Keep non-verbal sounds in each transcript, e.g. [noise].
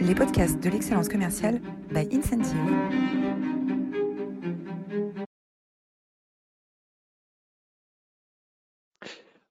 les podcasts de l'excellence commerciale by Incentive.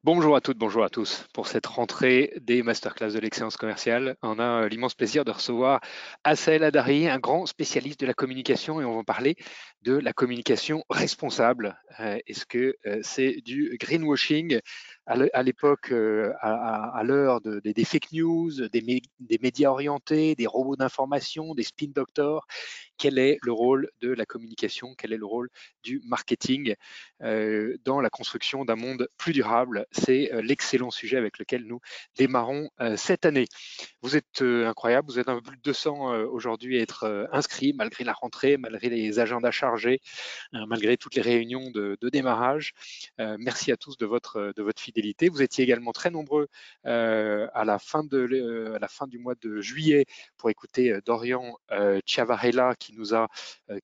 Bonjour à toutes, bonjour à tous. Pour cette rentrée des masterclass de l'excellence commerciale, on a euh, l'immense plaisir de recevoir Assael Adari, un grand spécialiste de la communication, et on va parler de la communication responsable. Euh, est-ce que euh, c'est du greenwashing à l'époque, euh, à, l'heure des fake news, des, médias orientés, des robots d'information, des spin doctors, quel est le rôle de la communication, quel est le rôle du marketing euh, dans la construction d'un monde plus durable? C'est euh, l'excellent sujet avec lequel nous démarrons cette année. Vous êtes incroyable, vous êtes un peu plus de 200 aujourd'hui à être inscrits malgré la rentrée, malgré les agendas chargés, malgré toutes les réunions de, de démarrage. merci à tous de votre, de votre fidélité vous étiez également très nombreux euh, à, la fin de, euh, à la fin du mois de juillet pour écouter euh, Dorian Chiavarella qui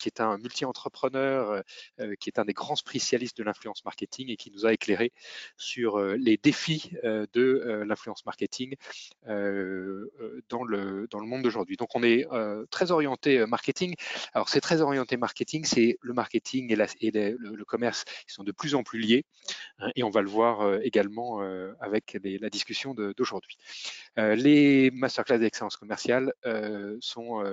est un multi-entrepreneur, qui est un des grands spécialistes de l'influence marketing et qui nous a éclairé sur les défis de l'influence marketing dans le, dans le monde d'aujourd'hui. Donc on est très orienté marketing. Alors c'est très orienté marketing, c'est le marketing et, le, commerce qui sont de plus en plus liés hein, et on va le voir également euh, avec la discussion d'aujourd'hui. Euh, les masterclass d'excellence commerciale euh, sont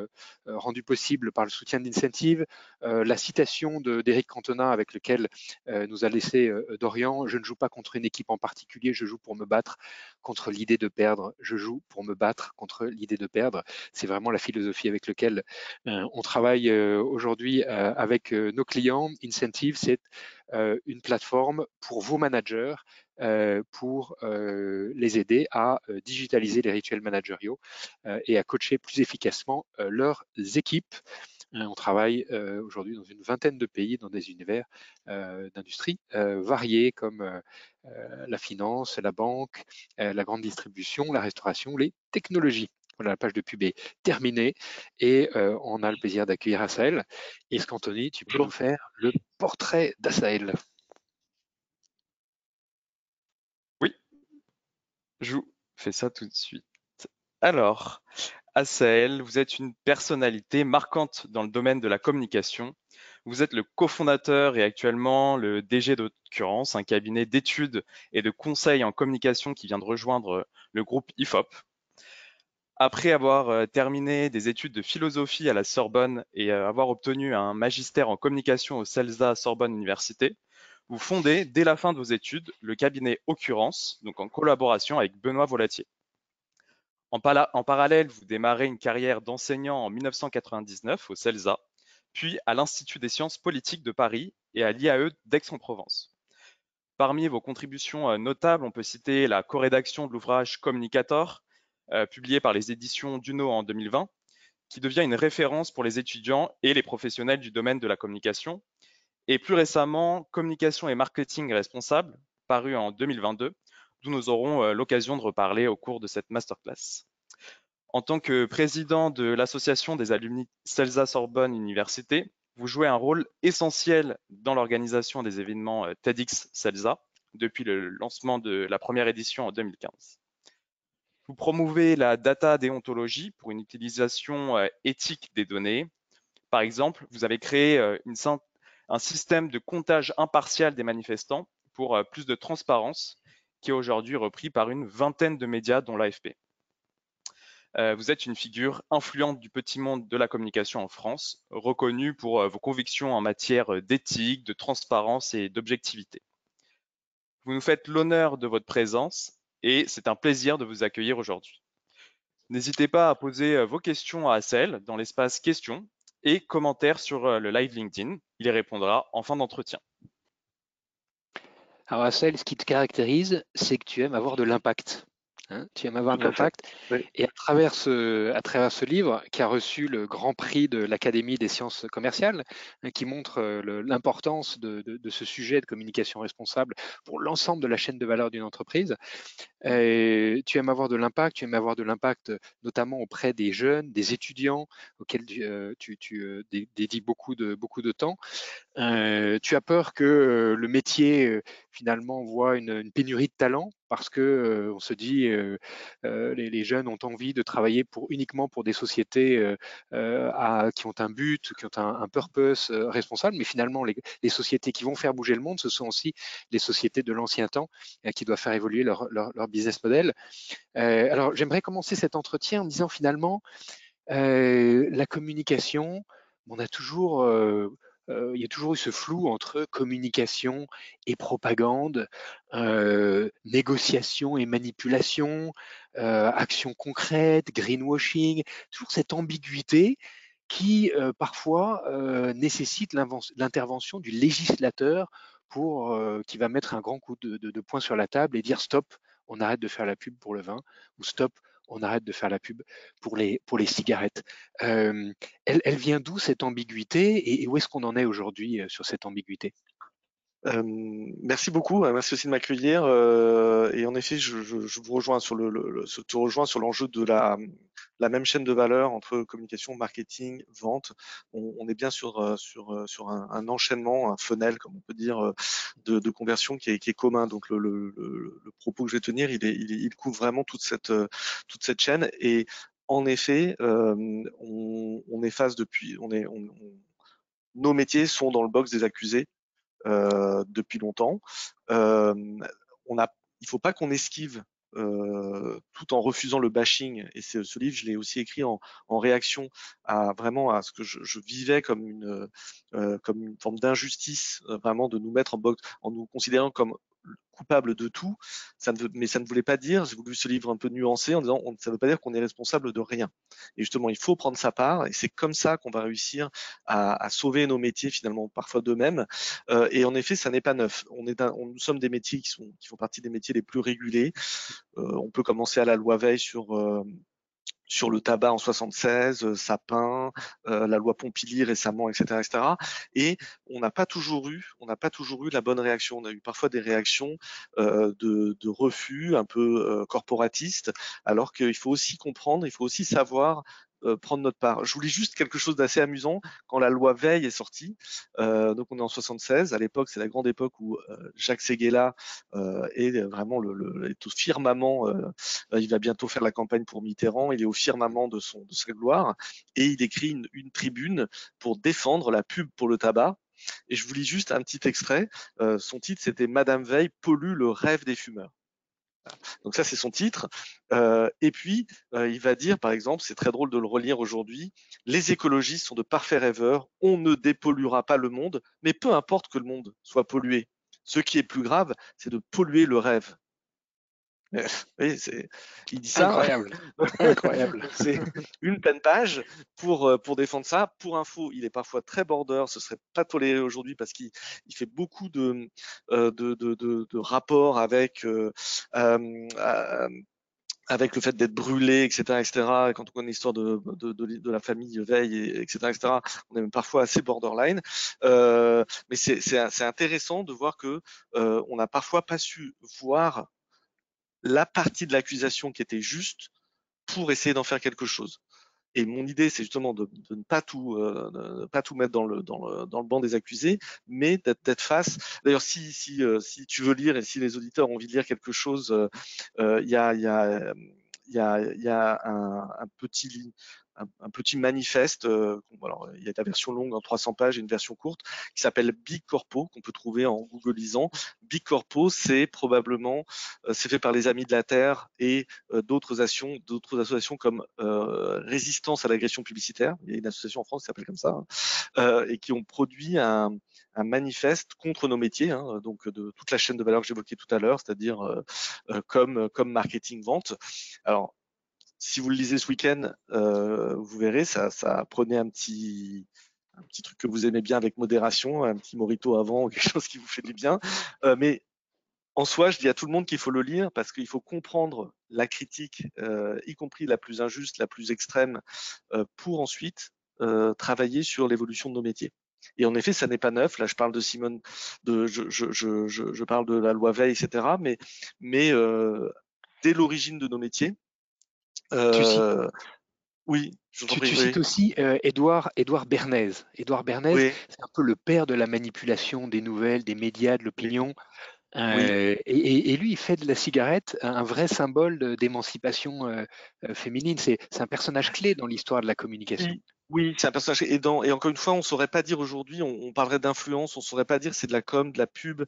rendus possibles par le soutien d'Incentive. la citation d'Éric Cantona avec lequel nous a laissé Dorian, je ne joue pas contre une équipe en particulier, je joue pour me battre contre l'idée de perdre, je joue pour me battre contre l'idée de perdre. C'est vraiment la philosophie avec laquelle on travaille aujourd'hui avec nos clients. Incentive, c'est une plateforme pour vos managers pour euh, les aider à euh, digitaliser les rituels managériaux et à coacher plus efficacement leurs équipes. On travaille aujourd'hui dans une vingtaine de pays, dans des univers d'industries variés comme la finance, la banque, la grande distribution, la restauration, les technologies. Voilà, la page de pub est terminée et on a le plaisir d'accueillir Asael. Est-ce qu'Anthony, tu peux nous faire le portrait d'Asael Je vous fais ça tout de suite. Alors, Asael, vous êtes une personnalité marquante dans le domaine de la communication. Vous êtes le cofondateur et actuellement le DG d'Occurrence, un cabinet d'études et de conseils en communication qui vient de rejoindre le groupe IFOP. Après avoir euh, terminé des études de philosophie à la Sorbonne et euh, avoir obtenu un magistère en communication au CELSA Sorbonne Université, vous fondez, dès la fin de vos études, le cabinet Occurrence, donc en collaboration avec Benoît Volatier. En, parallèle, vous démarrez une carrière d'enseignant en 1999 au CELSA, puis à l'Institut des sciences politiques de Paris et à l'IAE d'Aix-en-Provence. Parmi vos contributions euh, notables, on peut citer la corédaction de l'ouvrage Communicator, euh, publié par les éditions Duno en 2020, qui devient une référence pour les étudiants et les professionnels du domaine de la communication, et plus récemment Communication et marketing responsable, paru en 2022, d'où nous aurons euh, l'occasion de reparler au cours de cette masterclass. En tant que président de l'association des alumni CELSA Sorbonne Université, vous jouez un rôle essentiel dans l'organisation des événements euh, TEDx CELSA depuis le lancement de la première édition en 2015. Vous promouvez la data déontologie pour une utilisation euh, éthique des données. Par exemple, vous avez créé une, un système de comptage impartial des manifestants pour euh, plus de transparence qui est aujourd'hui repris par une vingtaine de médias dont l'AFP. Euh, vous êtes une figure influente du petit monde de la communication en France, reconnue pour euh, vos convictions en matière d'éthique, de transparence et d'objectivité. Vous nous faites l'honneur de votre présence et c'est un plaisir de vous accueillir aujourd'hui. N'hésitez pas à poser vos questions à Assel dans l'espace questions et commentaires sur le live LinkedIn. Il y répondra en fin d'entretien. Alors, Assel, ce qui te caractérise, c'est que tu aimes avoir de l'impact. Hein, tu aimes avoir de l'impact. Et à travers, ce, à travers ce livre, qui a reçu le grand prix de l'Académie des sciences commerciales, hein, qui montre euh, l'importance de, ce sujet de communication responsable pour l'ensemble de la chaîne de valeur d'une entreprise, et tu aimes avoir de l'impact, tu aimes avoir de l'impact notamment auprès des jeunes, des étudiants auxquels tu, euh, euh, dédies beaucoup de, beaucoup de temps. tu as peur que le métier finalement voit une, pénurie de talent parce que on se dit les, jeunes ont envie de travailler uniquement pour des sociétés qui ont un but, qui ont un, purpose responsable, mais finalement les, sociétés qui vont faire bouger le monde, ce sont aussi les sociétés de l'ancien temps qui doivent faire évoluer leur, leur business model. alors j'aimerais commencer cet entretien en disant finalement la communication, on a toujours il y a toujours eu ce flou entre communication et propagande, négociation et manipulation, action concrète, greenwashing, toujours cette ambiguïté qui parfois nécessite l'intervention du législateur pour qui va mettre un grand coup de, de, poing sur la table et dire stop, on arrête de faire la pub pour le vin ou stop, on arrête de faire la pub pour les, cigarettes. elle, vient d'où cette ambiguïté et, où est-ce qu'on en est aujourd'hui sur cette ambiguïté? Merci beaucoup, hein, merci aussi de m'accueillir. et en effet, je, vous rejoins sur le, le, te rejoins sur l'enjeu de la, la même chaîne de valeur entre communication, marketing, vente. On, est bien sur sur sur un, enchaînement, un funnel, comme on peut dire, de, de conversion qui est, qui est commun. Donc le, le, le, propos que je vais tenir, il, est, il, il couvre vraiment toute cette toute cette chaîne. Et en effet, on, on face depuis, on est, on, nos métiers sont dans le box des accusés euh, depuis longtemps. Euh, on a, il ne faut pas qu'on esquive euh, tout en refusant le bashing. Et ce, livre, je l'ai aussi écrit en, en, réaction à vraiment à ce que je, je vivais comme une euh, comme une forme d'injustice, vraiment de nous mettre en box, en nous considérant comme coupable de tout, ça ne mais ça ne voulait pas dire, j'ai voulu ce livre un peu nuancé en disant, on, ça ne veut pas dire qu'on est responsable de rien. Et justement, il faut prendre sa part, et c'est comme ça qu'on va réussir à, à, sauver nos métiers finalement parfois d'eux-mêmes. Euh, et en effet, ça n'est pas neuf. On est, on, nous sommes des métiers qui sont, qui font partie des métiers les plus régulés. Euh, on peut commencer à la loi Veil sur euh, sur le tabac en 76, euh, Sapin, euh, la loi Pompili récemment, etc., etc. Et on n'a pas toujours eu, on n'a pas toujours eu la bonne réaction. On a eu parfois des réactions euh, de, refus un peu corporatistes, alors qu'il faut aussi comprendre, il faut aussi savoir euh, prendre notre part. Je voulais juste quelque chose d'assez amusant quand la loi Veil est sortie. Euh, donc on est en 76. À l'époque, c'est la grande époque où euh, Jacques Séguéla est vraiment le, le au firmament. il va bientôt faire la campagne pour Mitterrand. Il est au firmament de son de sa gloire et il écrit une, une tribune pour défendre la pub pour le tabac. Et je vous lis juste un petit extrait. son titre, c'était Madame Veil pollue le rêve des fumeurs. Donc ça, c'est son titre. Euh, et puis, euh, il va dire, par exemple, c'est très drôle de le relire aujourd'hui, les écologistes sont de parfaits rêveurs, on ne dépolluera pas le monde, mais peu importe que le monde soit pollué. Ce qui est plus grave, c'est de polluer le rêve. [laughs] Oui, il dit ça. Incroyable. [laughs] Incroyable. c'est une pleine page pour, euh, pour défendre ça. Pour info, il est parfois très border. Ce serait pas toléré aujourd'hui parce qu'il il fait beaucoup de, euh, de, de, de, de rapports avec euh, euh, avec le fait d'être brûlé, etc., etc. quand on connaît l'histoire de, de, de, de, la famille Veil, etc., etc., on est même parfois assez borderline. Euh, mais c'est intéressant de voir que euh, on n'a parfois pas su voir la partie de l'accusation qui était juste pour essayer d'en faire quelque chose. Et mon idée, c'est justement de, ne pas tout, euh, pas tout mettre dans le, dans le, dans le banc des accusés, mais d'être face. D'ailleurs, si, si, euh, si tu veux lire et si les auditeurs ont envie de lire quelque chose, euh, euh, il y a, y a il y a, y a un, un, petit, un, petit manifeste. Euh, il y a la version longue en 300 pages et une version courte qui s'appelle Big Corpo qu'on peut trouver en googlisant. Big Corpo, c'est probablement euh, c'est fait par les Amis de la Terre et euh, d'autres associations, d'autres associations comme Résistance à l'agression publicitaire. Il y a une association en France qui s'appelle comme ça hein, et qui ont produit un, un manifeste contre nos métiers, hein, donc de toute la chaîne de valeur que j'évoquais tout à l'heure, c'est-à-dire comme comme marketing vente. Alors si vous le lisez ce week-end, euh, vous verrez, ça, ça prenait un petit, un petit truc que vous aimez bien avec modération, un petit morito avant, [laughs] quelque chose qui vous fait du bien. Euh, mais en soi, je dis à tout le monde qu'il faut le lire parce qu'il faut comprendre la critique, euh, y compris la plus injuste, la plus extrême, euh, pour ensuite euh, travailler sur l'évolution de nos métiers. Et en effet, ça n'est pas neuf. Là, je parle de Simone, de, je, je, je, je parle de la loi Veil, etc. Mais, mais euh, dès l'origine de nos métiers, euh, oui, je tu, tu cites aussi euh, Édouard, Édouard Bernays. Édouard Bernays, c'est un peu le père de la manipulation des nouvelles, des médias, de l'opinion. et, lui, il fait de la cigarette un vrai symbole d'émancipation féminine. C'est un personnage clé dans l'histoire de la communication. Oui, c'est un personnage aidant. Et encore une fois, on ne saurait pas dire aujourd'hui, on, parlerait d'influence, on ne saurait pas dire c'est de la com, de la pub,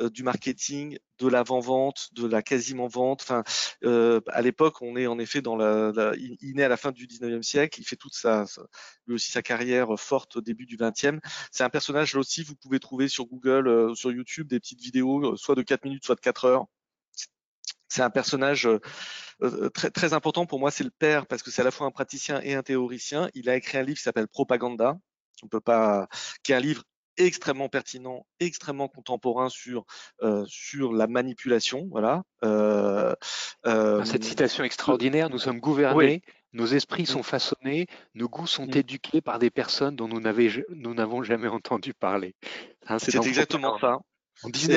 euh, du marketing, de l'avant-vente, de la quasiment-vente. Enfin, euh, à l'époque, on est en effet dans la, il, naît à la fin du 19e siècle, il fait toute sa, lui aussi sa carrière forte au début du 20e. C'est un personnage là aussi, vous pouvez trouver sur Google, euh, sur YouTube, des petites vidéos, soit de 4 minutes, soit de 4 heures. C'est un personnage euh, très, très important pour moi, c'est le père, parce que c'est à la fois un praticien et un théoricien. Il a écrit un livre qui s'appelle Propaganda. On peut pas, qui est un livre extrêmement pertinent, extrêmement contemporain sur euh, sur la manipulation. Voilà. Euh, euh, Cette citation extraordinaire nous sommes gouvernés, nos esprits sont façonnés, nos goûts sont mmh. éduqués par des personnes dont nous n'avons jamais entendu parler. Hein, c'est exactement ça. En il,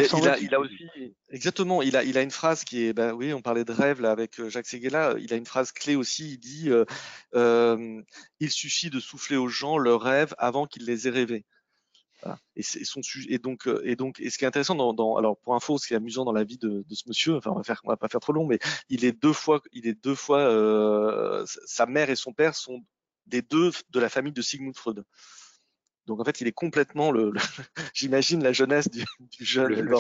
a, aussi exactement, il a, il a une phrase qui est, bah oui, on parlait de rêve là avec euh, Jacques Seguela. Il a une phrase clé aussi. Il dit, euh, euh, il suffit de souffler aux gens leurs rêves avant qu'ils les aient rêvés. Et, son, et donc, euh, et donc, et ce qui est intéressant dans, dans, alors pour info, ce qui est amusant dans la vie de, de ce monsieur, enfin on va faire, on va pas faire trop long, mais il est deux fois, il est deux fois, euh, sa mère et son père sont des deux de la famille de Sigmund Freud. Donc en fait, il est complètement le, [laughs] j'imagine la jeunesse du, jeune le,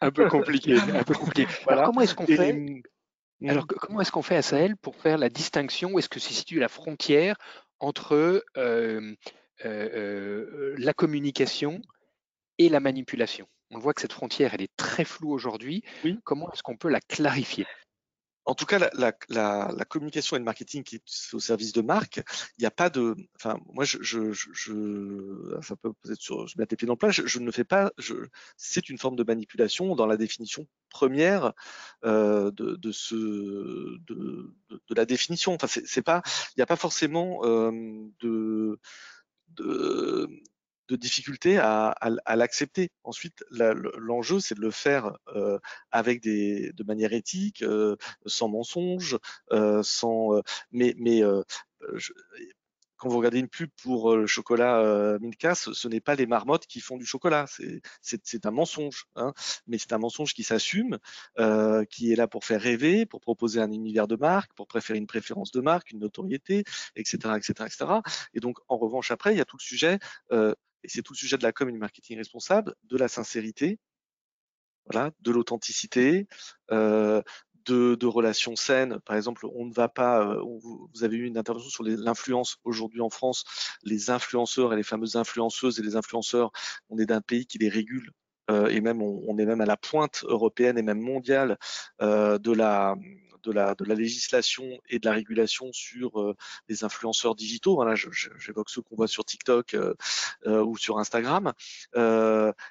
un, peu, compliqué, [laughs] un peu compliqué. Alors comment est-ce qu'on fait. Alors comment est-ce qu'on fait à Sahel pour faire la distinction? Où est-ce que se situe la frontière entre euh, euh, euh, la communication et la manipulation? On voit que cette frontière, elle est très floue aujourd'hui. Oui. Comment est-ce qu'on peut la clarifier? En tout cas, la, la, la, communication et le marketing qui est au service de marque, il n'y a pas de. Enfin, moi, je, je, je, ça peut peut-être sur, je mets tes pieds dans le plat. Je, ne fais pas. C'est une forme de manipulation dans la définition première euh, de, de, ce, de, de, la définition. Enfin, c'est pas. Il n'y a pas forcément euh, de de, de difficulté à, à, l'accepter. Ensuite, l'enjeu, c'est de le faire euh, avec des, de manière éthique, euh, sans mensonge, euh, sans. mais, mais je, quand vous regardez une pub pour le chocolat Milka, ce, n'est pas les marmottes qui font du chocolat, c'est un mensonge, hein, mais c'est un mensonge qui s'assume, euh, qui est là pour faire rêver, pour proposer un univers de marque, pour préférer une préférence de marque, une notoriété, etc., etc., etc. Et donc, en revanche, après, il y a tout le sujet euh, et c'est tout le sujet de la com et du marketing responsable, de la sincérité, voilà, de l'authenticité, euh, de, de, relations saines. Par exemple, on ne va pas. Euh, vous avez eu une intervention sur l'influence aujourd'hui en France. Les influenceurs et les fameuses influenceuses et les influenceurs, on est d'un pays qui les régule. Euh, et même on, on, est même à la pointe européenne et même mondiale euh, de la de la, de la législation et de la régulation sur euh, les influenceurs digitaux. Voilà, j'évoque ceux qu'on voit sur TikTok euh, euh, ou sur Instagram.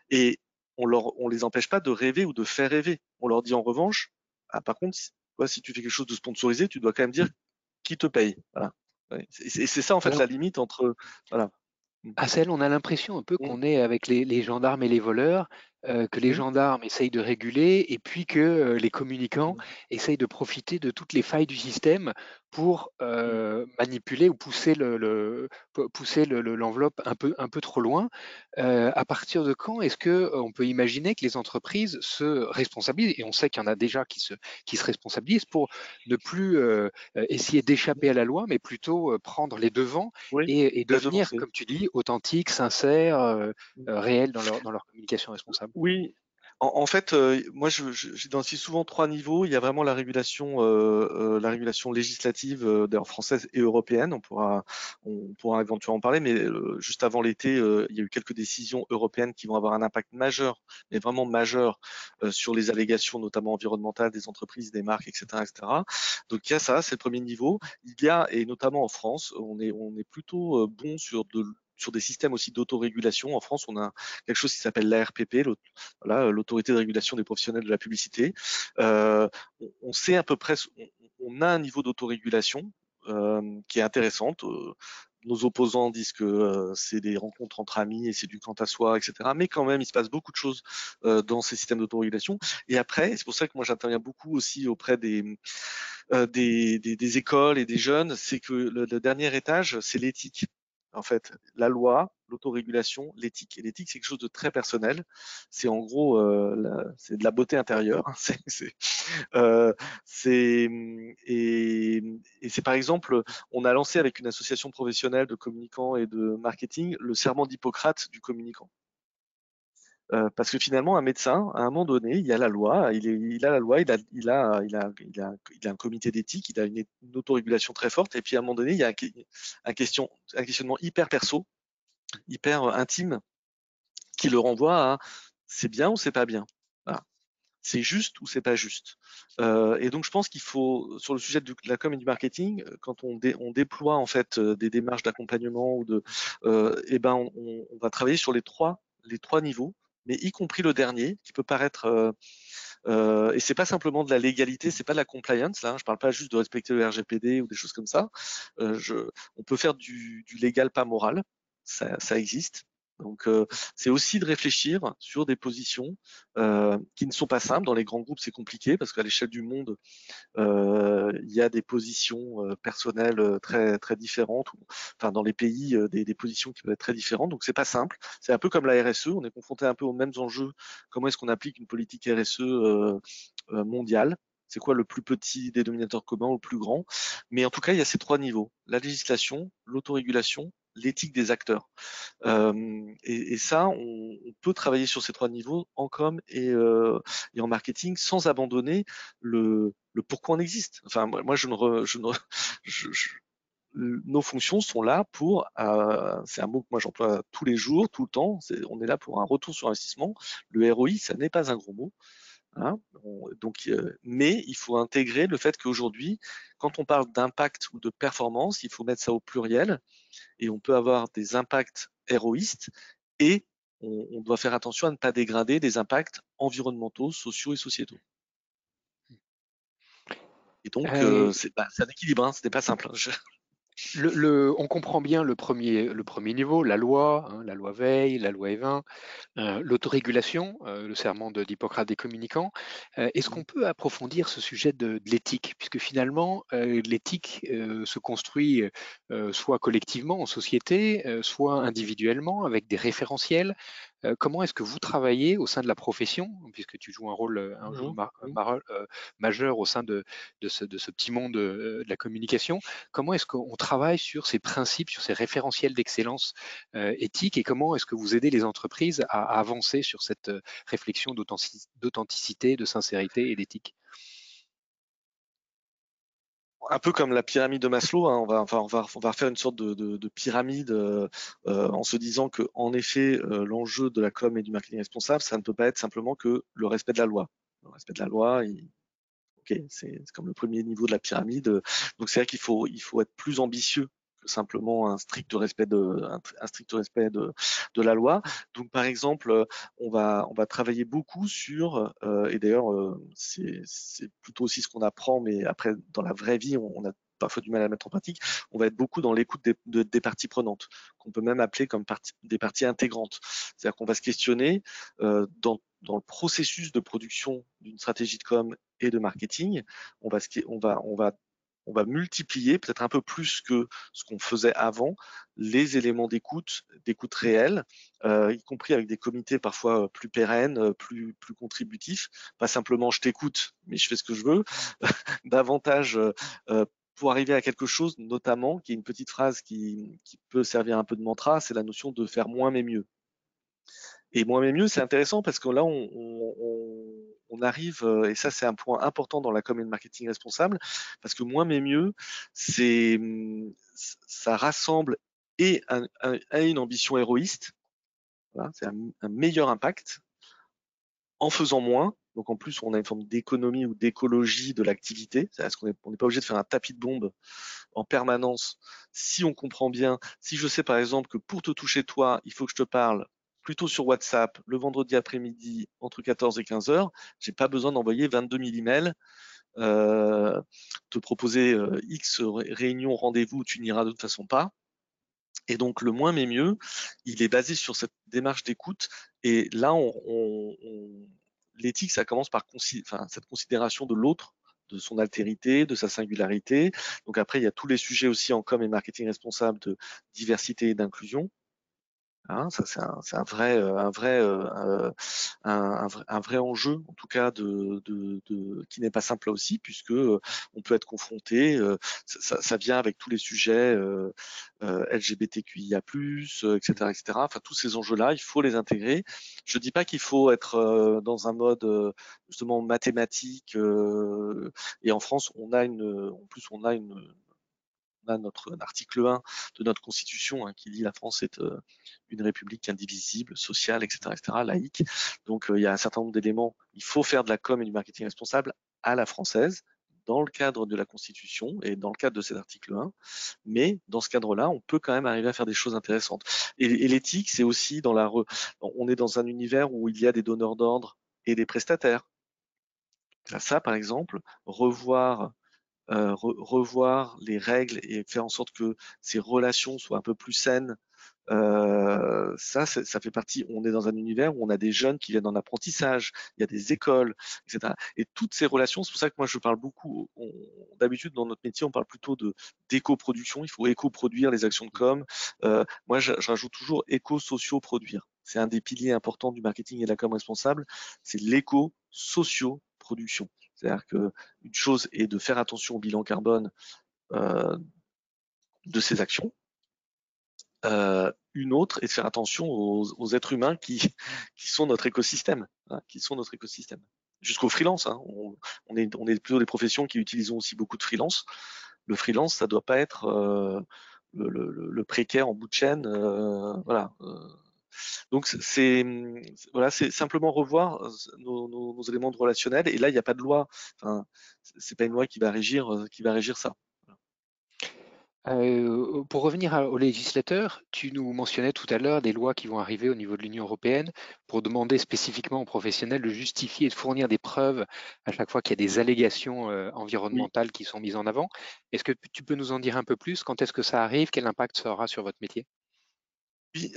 et on leur, on les empêche pas de rêver ou de faire rêver. On leur dit en revanche, ah, par contre, si tu fais quelque chose de sponsorisé, tu dois quand même dire qui te paye. Voilà. Et c'est ça en fait la limite entre voilà. À celle, on a l'impression un peu mmh. qu'on est avec les, les, gendarmes et les voleurs, euh, que les mmh. gendarmes essayent de réguler et puis que euh, les communicants mmh. essayent de profiter de toutes les failles du système pour mmh. euh, manipuler ou pousser le, le pousser l'enveloppe un peu un peu trop loin. à partir de quand est-ce que on peut imaginer que les entreprises se responsabilisent et on sait qu'il y en a déjà qui se qui se responsabilisent pour ne plus essayer d'échapper à la loi, mais plutôt prendre les devants et, et devenir, comme tu dis, authentiques, sincères, réels dans leur dans leur communication responsable. Oui, en, fait, euh, moi, j'identifie souvent trois niveaux. Il y a vraiment la régulation, euh, euh, la régulation législative, d'ailleurs française et européenne. On pourra, on pourra éventuellement en parler, mais juste avant l'été, il y a eu quelques décisions européennes qui vont avoir un impact majeur, mais vraiment majeur, sur les allégations, notamment environnementales des entreprises, des marques, etc., etc. Donc il y a ça, c'est le premier niveau. Il y a, et notamment en France, on est, on est plutôt bon sur de sur des systèmes aussi d'autorégulation. En France, on a quelque chose qui s'appelle l'ARPP, l'autorité de régulation des professionnels de la publicité. Euh, on, sait à peu près, on, a un niveau d'autorégulation euh, qui est intéressante. Euh, nos opposants disent que c'est des rencontres entre amis et c'est du quant à soi, etc. Mais quand même, il se passe beaucoup de choses dans ces systèmes d'autorégulation. Et après, c'est pour ça que moi j'interviens beaucoup aussi auprès des, des, des, écoles et des jeunes, c'est que le dernier étage, c'est l'éthique. En fait la loi, l'autorégulation, l'éthique. Et l'éthique, c'est quelque chose de très personnel. C'est en gros, euh, c'est de la beauté intérieure. [laughs] c'est, euh, c'est par exemple, on a lancé avec une association professionnelle de communicants et de marketing le serment d'Hippocrate du communicant. Euh, parce que finalement, un médecin, à un moment donné, il y a la loi, il, est, il a la loi, il a, il a, il a, il a, il a un comité d'éthique, il a une, autorégulation très forte, et puis à un moment donné, il y a un, question, un questionnement hyper perso, hyper intime, qui le renvoie à c'est bien ou c'est pas bien. C'est juste ou c'est pas juste. Euh, et donc, je pense qu'il faut, sur le sujet de la com et du marketing, quand on, dé, on déploie en fait euh, des démarches d'accompagnement ou de, euh, eh ben, on, on, va travailler sur les trois, les trois niveaux mais y compris le dernier, qui peut paraître euh, euh, et c'est pas simplement de la légalité, c'est pas de la compliance. Là, hein, je parle pas juste de respecter le RGPD ou des choses comme ça. Euh, on peut faire du, du légal pas moral, ça, ça existe. Donc, euh, c'est aussi de réfléchir sur des positions euh, qui ne sont pas simples. Dans les grands groupes, c'est compliqué parce qu'à l'échelle du monde, euh, il y a des positions personnelles très très différentes. enfin, dans les pays, des, des, positions qui peuvent être très différentes. Donc, c'est pas simple. C'est un peu comme la RSE. On est confronté un peu aux mêmes enjeux. Comment est-ce qu'on applique une politique RSE mondiale? C'est quoi le plus petit dénominateur commun ou le plus grand? Mais en tout cas, il y a ces trois niveaux la législation, l'autorégulation l'éthique des acteurs. Euh, et, et, ça, on, on, peut travailler sur ces trois niveaux en com et, euh, et en marketing sans abandonner le, le, pourquoi on existe. Enfin, moi, je ne, re, je ne [laughs] je, je, nos fonctions sont là pour, euh, c'est un mot que moi j'emploie tous les jours, tout le temps, on est là pour un retour sur investissement. Le ROI, ça n'est pas un gros mot. Hein on, donc, euh, mais il faut intégrer le fait qu'aujourd'hui, quand on parle d'impact ou de performance, il faut mettre ça au pluriel et on peut avoir des impacts héroïstes et on, on doit faire attention à ne pas dégrader des impacts environnementaux, sociaux et sociétaux. Et donc, euh, euh c'est bah, un équilibre, hein, c'était pas simple. Je... Le, le, on comprend bien le premier, le premier niveau, la loi, hein, la loi Veil, la loi Evin, euh, l'autorégulation, euh, le serment d'Hippocrate des communicants. Euh, Est-ce qu'on peut approfondir ce sujet de, de l'éthique? Puisque finalement, l'éthique se construit soit collectivement en société, soit individuellement avec des référentiels. Comment est-ce que vous travaillez au sein de la profession, puisque tu joues un rôle, un rôle ma, majeur au sein de, de, ce, de ce petit monde de la communication. Comment est-ce qu'on travaille sur ces principes, sur ces référentiels d'excellence euh, éthique et comment est-ce que vous aidez les entreprises à, à avancer sur cette réflexion d'authenticité, de sincérité et d'éthique? Un peu comme la pyramide de Maslow, hein, on, va, faire une sorte de, de, de pyramide euh, euh, en se disant que, en effet, euh, l'enjeu de la com et du marketing responsable, ça ne peut pas être simplement que le respect de la loi. Le respect de la loi, il, c'est comme le premier niveau de la pyramide. Donc c'est vrai qu'il faut, il faut être plus ambitieux simplement un strict respect de, un, strict respect de, de, la loi. Donc par exemple, on va, on va travailler beaucoup sur, euh, et d'ailleurs euh, c'est plutôt aussi ce qu'on apprend, mais après dans la vraie vie, on, on a parfois du mal à mettre en pratique, on va être beaucoup dans l'écoute des, de, des, parties prenantes, qu'on peut même appeler comme partie, des parties intégrantes. C'est-à-dire qu'on va se questionner euh, dans dans le processus de production d'une stratégie de com et de marketing, on va, on va, on va, on va multiplier peut-être un peu plus que ce qu'on faisait avant les éléments d'écoute, d'écoute réelle, euh, y compris avec des comités parfois plus pérennes, plus, plus contributifs, pas simplement je t'écoute mais je fais ce que je veux, [laughs] davantage euh, pour arriver à quelque chose, notamment, qui est une petite phrase qui, qui peut servir un peu de mantra, c'est la notion de faire moins mais mieux. Et moins mais mieux, c'est intéressant parce que là, on, on, on arrive, euh, et ça c'est un point important dans la com marketing responsable, parce que moins mais mieux, c'est ça rassemble et un, un, une ambition héroïste, voilà, c'est un, un, meilleur impact en faisant moins. Donc en plus, on a une forme d'économie ou d'écologie de l'activité. C'est-à-dire qu'on n'est pas obligé de faire un tapis de bombe en permanence. Si on comprend bien, si je sais par exemple que pour te toucher toi, il faut que je te parle plutôt sur WhatsApp le vendredi après-midi entre 14 et 15 heures. J'ai pas besoin d'envoyer 22 000 emails, euh, te proposer euh, X réunions, rendez-vous, tu n'iras de toute façon pas. Et donc le moins mais mieux, il est basé sur cette démarche d'écoute. Et là, l'éthique, ça commence par cette considération de l'autre de son altérité, de sa singularité. Donc après, il y a tous les sujets aussi en com et marketing responsable de diversité et d'inclusion. Hein, ça c'est un, un, vrai, euh, un vrai, euh, un, un, vrai enjeu en tout cas de, de, de qui n'est pas simple aussi puisque euh, on peut être confronté. Ça, ça, vient avec tous les sujets euh, LGBTQIA+, etc., etc. Enfin tous ces enjeux-là, il faut les intégrer. Je dis pas qu'il faut être dans un mode justement mathématique. et en France, on a une, en plus on a une notre article 1 de notre constitution hein, qui dit la France est euh, une république indivisible, sociale, etc., etc., laïque. Donc euh, il y a un certain nombre d'éléments. Il faut faire de la com et du marketing responsable à la française dans le cadre de la Constitution et dans le cadre de cet article 1. Mais dans ce cadre-là, on peut quand même arriver à faire des choses intéressantes. Et, l'éthique, c'est aussi dans la... On est dans un univers où il y a des donneurs d'ordre et des prestataires. Ça, par exemple, revoir euh, revoir les règles et faire en sorte que ces relations soient un peu plus saines. Euh, ça, ça fait partie. On est dans un univers où on a des jeunes qui viennent en apprentissage, il y a des écoles, etc. Et toutes ces relations, c'est pour ça que moi je parle beaucoup. D'habitude dans notre métier, on parle plutôt de d'éco-production. Il faut éco-produire les actions de com. Euh, moi, je, je rajoute toujours éco-socio-produire. C'est un des piliers importants du marketing et de la com responsable. C'est l'éco-socio-production. C'est-à-dire qu'une chose est de faire attention au bilan carbone euh, de ces actions. Euh, une autre est de faire attention aux, êtres humains qui, [laughs] qui sont notre écosystème, hein, qui sont notre écosystème. Jusqu'au freelance, hein. on, est, on est plutôt des professions qui utilisent aussi beaucoup de freelance. Le freelance, ça doit pas être euh, le, le, le, précaire en bout de chaîne, voilà. Donc c'est voilà, c'est simplement revoir euh, nos, nos, nos, éléments de relationnel. Et là, il n'y a pas de loi. Enfin, c'est pas une loi qui va régir euh, qui va régir ça. Euh, pour revenir aux législateurs, tu nous mentionnais tout à l'heure des lois qui vont arriver au niveau de l'Union européenne pour demander spécifiquement aux professionnels de justifier et de fournir des preuves à chaque fois qu'il y a des allégations euh, environnementales qui sont mises en avant. Est-ce que tu peux nous en dire un peu plus? Quand est-ce que ça arrive? Quel impact ça aura sur votre métier?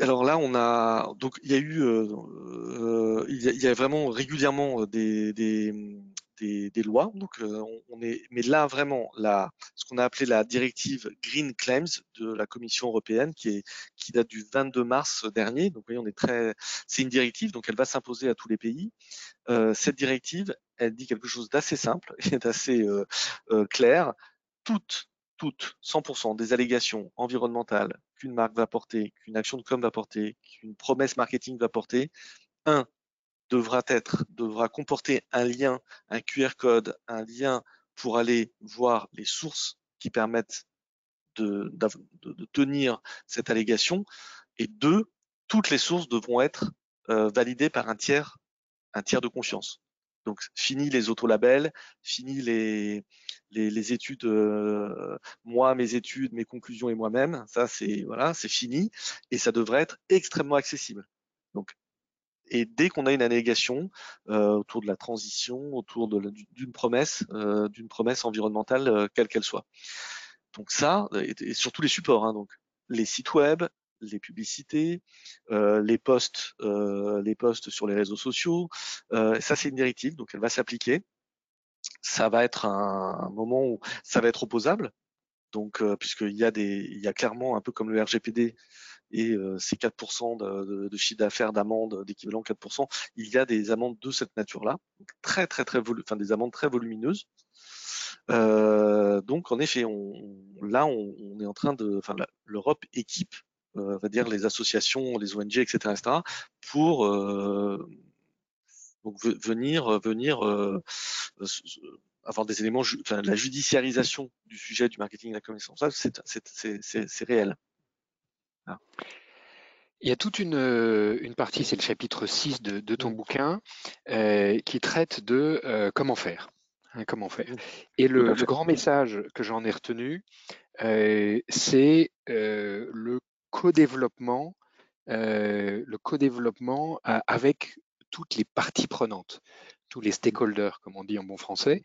Alors là, on a donc il y a eu, euh, euh, il, y a, vraiment régulièrement des, des, des, lois. Donc euh, on, est, mais là vraiment la, ce qu'on a appelé la directive Green Claims de la Commission européenne, qui est qui date du 22 mars dernier. Donc vous voyez, on est très, c'est une directive, donc elle va s'imposer à tous les pays. cette directive, elle dit quelque chose d'assez simple [laughs] et d'assez clair. Toutes toutes, 100% des allégations environnementales qu'une marque va porter, qu'une action de com va porter, qu'une promesse marketing va porter, un, devra être, devra comporter un lien, un QR code, un lien pour aller voir les sources qui permettent de, de, tenir cette allégation. Et deux, toutes les sources devront être euh, validées par un tiers, un tiers de confiance. Donc fini les autolabels, fini les, les, études, moi, mes études, mes conclusions et moi-même. Ça, c'est voilà, c'est fini et ça devrait être extrêmement accessible. Donc, et dès qu'on a une allégation autour de la transition, autour d'une promesse, d'une promesse environnementale, quelle qu'elle soit. Donc ça, et, surtout les supports, hein, donc les sites web, les publicités, euh, les posts, euh, les posts sur les réseaux sociaux. Euh, ça, c'est une directive, donc elle va s'appliquer. Ça va être un, moment où ça va être opposable. Donc, puisqu'il y a des, il y a clairement un peu comme le RGPD et ces 4% de, de, chiffre d'affaires d'amende d'équivalent 4%, il y a des amendes de cette nature-là, très très très enfin des amendes très volumineuses. Euh, donc en effet, on, là on, on, est en train de, enfin l'Europe équipe euh, va dire les associations, les ONG, etc., etc., pour euh, donc venir venir euh, avoir des éléments, enfin, la judiciarisation du sujet du marketing de la connaissance, c'est réel. Il y a toute une, une partie, c'est le chapitre 6 de, de ton mmh. bouquin, euh, qui traite de euh, comment faire. Hein, comment faire. Mmh. Et le, le, grand message que j'en ai retenu, euh, c'est le co-développement, euh, le co-développement avec toutes les parties prenantes, tous les stakeholders, comme on dit en bon français.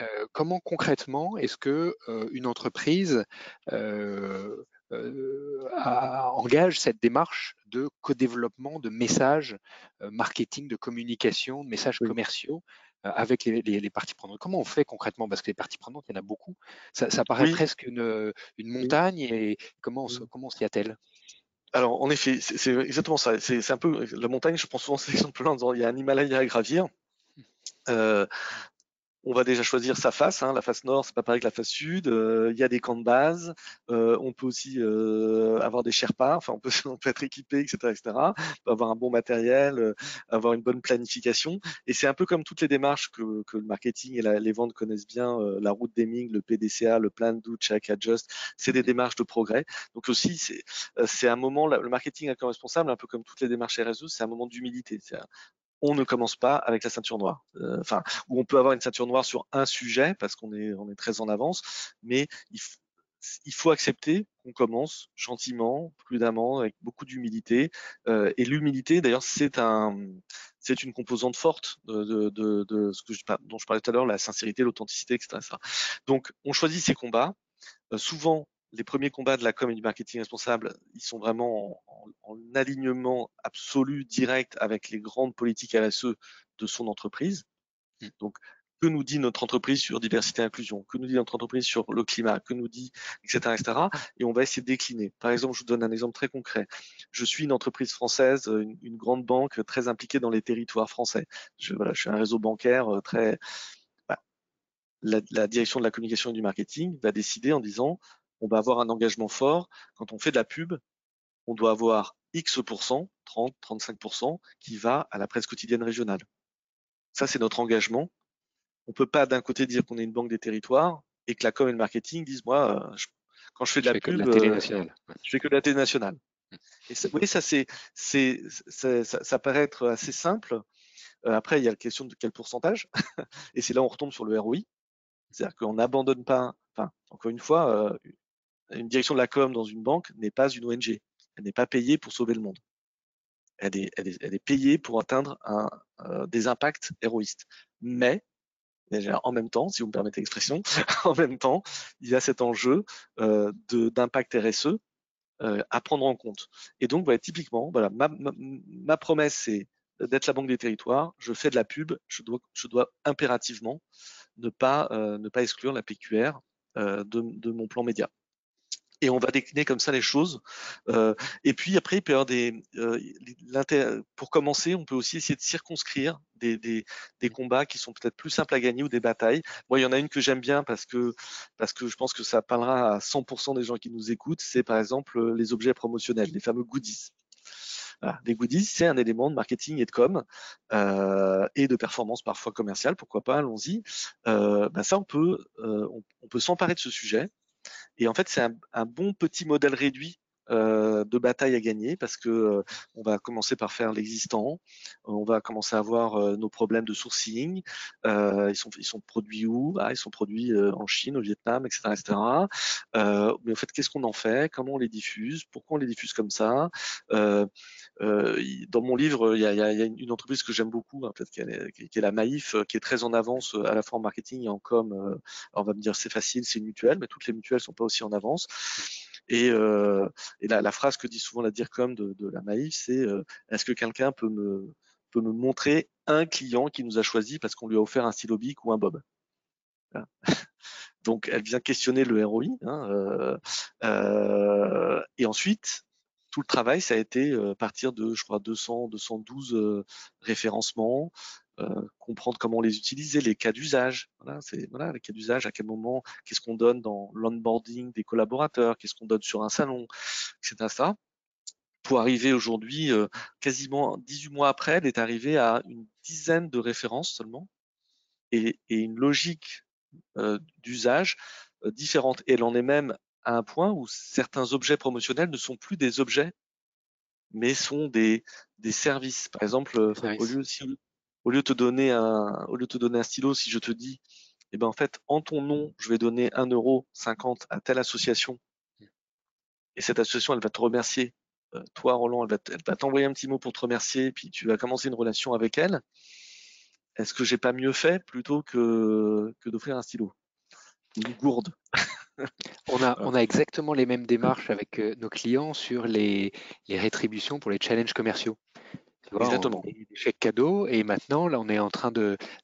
Euh, comment concrètement est-ce que euh, une entreprise engage cette démarche de co-développement de messages marketing, de communication, de messages commerciaux avec les, parties prenantes. Comment on fait concrètement? Parce que les parties prenantes, il y en a beaucoup. Ça, paraît presque une, montagne et comment, comment s'y attelle? Alors, en effet, c'est exactement ça. C'est un peu la montagne. Je prends souvent [laughs] cet exemple-là en disant il y a un Himalaya à gravir. Euh, on va déjà choisir sa face. Hein. La face nord, c'est pas pareil que la face sud. Euh, il y a des camps de base. Euh, on peut aussi euh, avoir des Sherpas. Enfin, on peut, [laughs] on peut être équipé, etc., etc. Avoir un bon matériel, avoir une bonne planification. Et c'est un peu comme toutes les démarches que, que le marketing et les ventes connaissent bien. la route d'Eming, le PDCA, le plan do, check, adjust. C'est des démarches de progrès. Donc aussi, c'est un moment. Le marketing est responsable, un peu comme toutes les démarches RSE, c'est un moment d'humilité on ne commence pas avec la ceinture noire. Euh, enfin, où on peut avoir une ceinture noire sur un sujet parce qu'on est, on est très en avance, mais il, faut accepter qu'on commence gentiment, prudemment, avec beaucoup d'humilité. Euh, et l'humilité, d'ailleurs, c'est un, c'est une composante forte de, de, ce que je, dont je parlais tout à l'heure, la sincérité, l'authenticité, etc., Donc, on choisit ses combats. Euh, souvent, les premiers combats de la com et du marketing responsable, ils sont vraiment en, alignement absolu, direct avec les grandes politiques RSE de son entreprise. Mmh. Donc, que nous dit notre entreprise sur diversité et inclusion, que nous dit notre entreprise sur le climat, que nous dit, etc., etc. Et on va essayer de décliner. Par exemple, je vous donne un exemple très concret. Je suis une entreprise française, une, grande banque très impliquée dans les territoires français. Je, voilà, je suis un réseau bancaire euh, très. Bah, la, la direction de la communication et du marketing va décider en disant on va avoir un engagement fort. Quand on fait de la pub, on doit avoir X%, 30, 35%, qui va à la presse quotidienne régionale. Ça, c'est notre engagement. On peut pas d'un côté dire qu'on est une banque des territoires et que la com et le marketing disent, moi, euh, quand je fais de la pub, télé nationale. je fais que de la télé nationale. Mmh. Et ça, vous voyez, ça, c'est, c'est, ça, ça, paraît être assez simple. Euh, après, il y a la question de quel pourcentage. [laughs] et c'est là où on retombe sur le ROI. C'est-à-dire qu'on n'abandonne pas, enfin, encore une fois, euh, une direction de la com dans une banque n'est pas une ONG. Elle n'est pas payée pour sauver le monde. Elle est, payée pour atteindre euh, des impacts héroïstes. Mais, en même temps, si vous me permettez l'expression, [laughs] en même temps, il y a cet enjeu euh, d'impact RSE euh, à prendre en compte. Et donc, voilà, typiquement, voilà, ma, promesse, c'est d'être la banque des territoires. Je fais de la pub. Je dois, impérativement ne pas, euh, ne pas exclure la PQR de mon plan média et on va décliner comme ça les choses. Euh, et puis après, il peut y avoir des, euh, pour commencer, on peut aussi essayer de circonscrire des, des, des combats qui sont peut-être plus simples à gagner ou des batailles. Moi, il y en a une que j'aime bien parce que parce que je pense que ça parlera à 100% des gens qui nous écoutent. C'est par exemple les objets promotionnels, les fameux goodies. Les goodies, c'est un élément de marketing et de com euh, et de performance parfois commerciale. Pourquoi pas Allons-y. Euh, ben ça, on peut euh, on peut s'emparer de ce sujet et en fait, c'est un, bon petit modèle réduit euh, de bataille à gagner parce que euh, on va commencer par faire l'existant, on va commencer à voir euh, nos problèmes de sourcing, ils sont produits où? Ah, Ils sont produits en Chine, au Vietnam, etc., etc. mais en fait, qu'est-ce qu'on en fait? Comment on les diffuse? Pourquoi on les diffuse comme ça? Dans mon livre, il y a, une entreprise que j'aime beaucoup, hein, qui est, la Maïf, qui est très en avance à la fois en marketing et en com. on va me dire c'est facile, c'est une mutuelle, mais toutes les mutuelles sont pas aussi en avance. Et, euh, et la, la, phrase que dit souvent la DIRCOM de, de la Maïf, c'est euh, est-ce que quelqu'un peut me, peut me montrer un client qui nous a choisi parce qu'on lui a offert un stylo bic ou un bob? [laughs] Donc, elle vient questionner le ROI. Hein, euh, euh, et ensuite, tout le travail, ça a été euh, partir de, je crois, 200, 212 euh, référencements, euh, comprendre comment les utiliser, les cas d'usage. Voilà, c'est voilà les cas d'usage, à quel moment, qu'est-ce qu'on donne dans l'onboarding des collaborateurs, qu'est-ce qu'on donne sur un salon, etc. Ça, pour arriver aujourd'hui, quasiment 18 mois après, elle est arrivée à une dizaine de références seulement et, et une logique d'usage différente. Et elle en est même à un point où certains objets promotionnels ne sont plus des objets, mais sont des, des services. Par exemple, au lieu, au lieu de te donner un, au lieu de te donner un stylo, si je te dis, eh ben en fait, en ton nom, je vais donner un euro cinquante à telle association, et cette association, elle va te remercier. Euh, toi, Roland, elle va t'envoyer un petit mot pour te remercier, puis tu vas commencer une relation avec elle. Est-ce que j'ai pas mieux fait plutôt que, que d'offrir un stylo? Une gourde. [laughs] on, a, on a exactement les mêmes démarches avec euh, nos clients sur les, les rétributions pour les challenges commerciaux. Exactement. Des, chèques cadeaux. Et maintenant, là, on est en train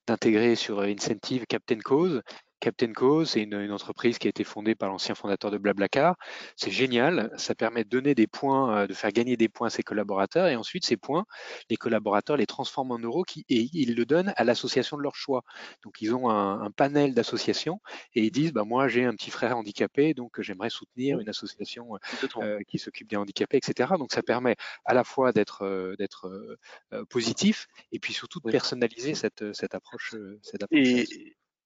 d'intégrer sur Incentive Captain Cause Captain Cause, c'est une, entreprise qui a été fondée par l'ancien fondateur de Blablacar. C'est génial, ça permet de donner des points, euh, de faire gagner des points à ses collaborateurs, et ensuite ces points, les collaborateurs les transforment en euros qui, et ils le donnent à l'association de leur choix. Donc ils ont un, panel d'associations et ils disent, bah, moi j'ai un petit frère handicapé, donc j'aimerais soutenir une association euh, qui s'occupe des handicapés, etc. Donc ça permet à la fois d'être euh, d'être positif et puis surtout de personnaliser cette, cette approche. Cette approche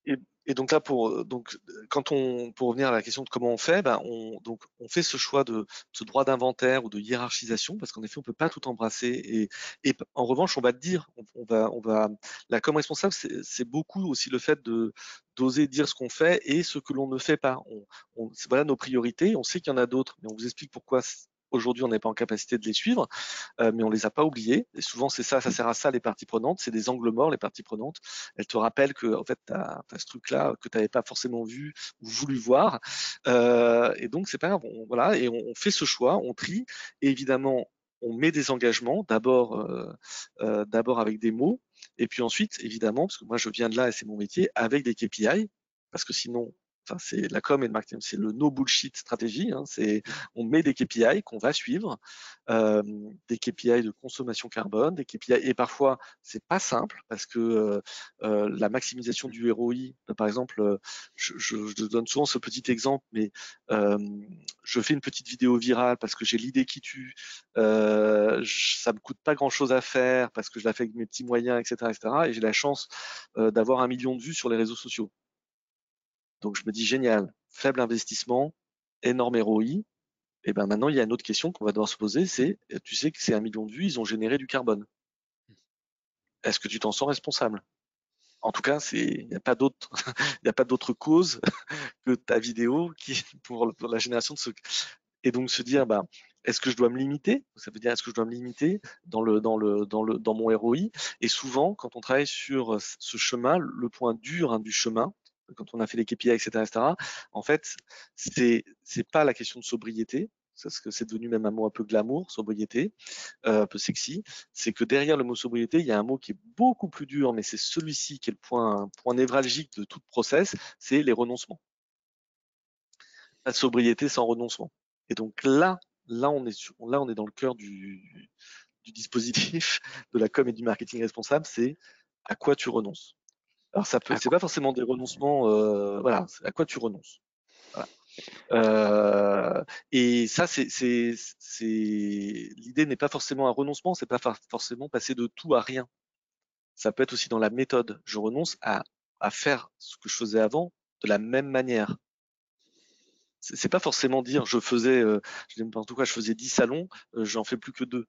et, donc là, pour euh, donc quand on pour revenir à la question de comment on fait, ben on donc on fait ce choix de ce droit d'inventaire ou de hiérarchisation parce qu'en effet on peut pas tout embrasser et, et en revanche on va dire, on, va on va la com responsable c'est beaucoup aussi le fait de d'oser dire ce qu'on fait et ce que l'on ne fait pas. On, on voilà nos priorités. On sait qu'il y en a d'autres, mais on vous explique pourquoi Aujourd'hui, on n'est pas en capacité de les suivre, euh, mais on les a pas oubliés. Et souvent, c'est ça, ça sert à ça les parties prenantes. C'est des angles morts, les parties prenantes. Elles te rappellent que, en fait, tu as, ce truc-là que tu pas forcément vu ou voulu voir. Euh, et donc, c'est pas grave. On, voilà, et on, fait ce choix, on trie. Et évidemment, on met des engagements, d'abord, euh, euh d'abord avec des mots, et puis ensuite, évidemment, parce que moi je viens de là et c'est mon métier, avec des KPI, parce que sinon C'est la com et le marketing, c'est le no bullshit stratégie. Hein, on met des KPI qu'on va suivre, euh, des KPI de consommation carbone, des KPI et parfois c'est pas simple parce que euh, euh la maximisation du ROI, par exemple, je, donne souvent ce petit exemple, mais je fais une petite vidéo virale parce que j'ai l'idée qui tue, ça me coûte pas grand chose à faire parce que je la fais avec mes petits moyens, etc., etc. Et j'ai la chance d'avoir un million de vues sur les réseaux sociaux. Donc je me dis génial, faible investissement, énorme ROI. Et ben maintenant il y a une autre question qu'on va devoir se poser, c'est tu sais que c'est un million de vues, ils ont généré du carbone. Est-ce que tu t'en sens responsable? En tout cas, c'est il n'y a pas d'autre [laughs] il a pas d'autre cause [laughs] que ta vidéo qui pour, la génération de ce et donc se dire bah est-ce que je dois me limiter? Ça veut dire est-ce que je dois me limiter dans le dans le dans le dans mon ROI Et souvent, quand on travaille sur ce chemin, le point dur hein, du chemin, quand on a fait les KPI, etc., etc. En fait, c'est c'est pas la question de sobriété, parce que c'est devenu même un mot un peu glamour, sobriété, euh, un peu sexy. C'est que derrière le mot sobriété, il y a un mot qui est beaucoup plus dur, mais c'est celui-ci qui est le point, point névralgique de tout process, c'est les renoncements. La sobriété sans renoncement. Et donc là, là on est là on est dans le cœur du, du dispositif de la com et du marketing responsable, c'est à quoi tu renonces. Alors ça peut, c'est pas forcément des renoncements. Euh, voilà, à quoi tu renonces. Voilà. Euh, et ça, c'est, c'est, c'est, l'idée n'est pas forcément un renoncement, c'est pas forcément passer de tout à rien. Ça peut être aussi dans la méthode. Je renonce à, à faire ce que je faisais avant de la même manière. C'est pas forcément dire je faisais, euh, en tout cas je faisais 10 salons, euh, j'en fais plus que deux.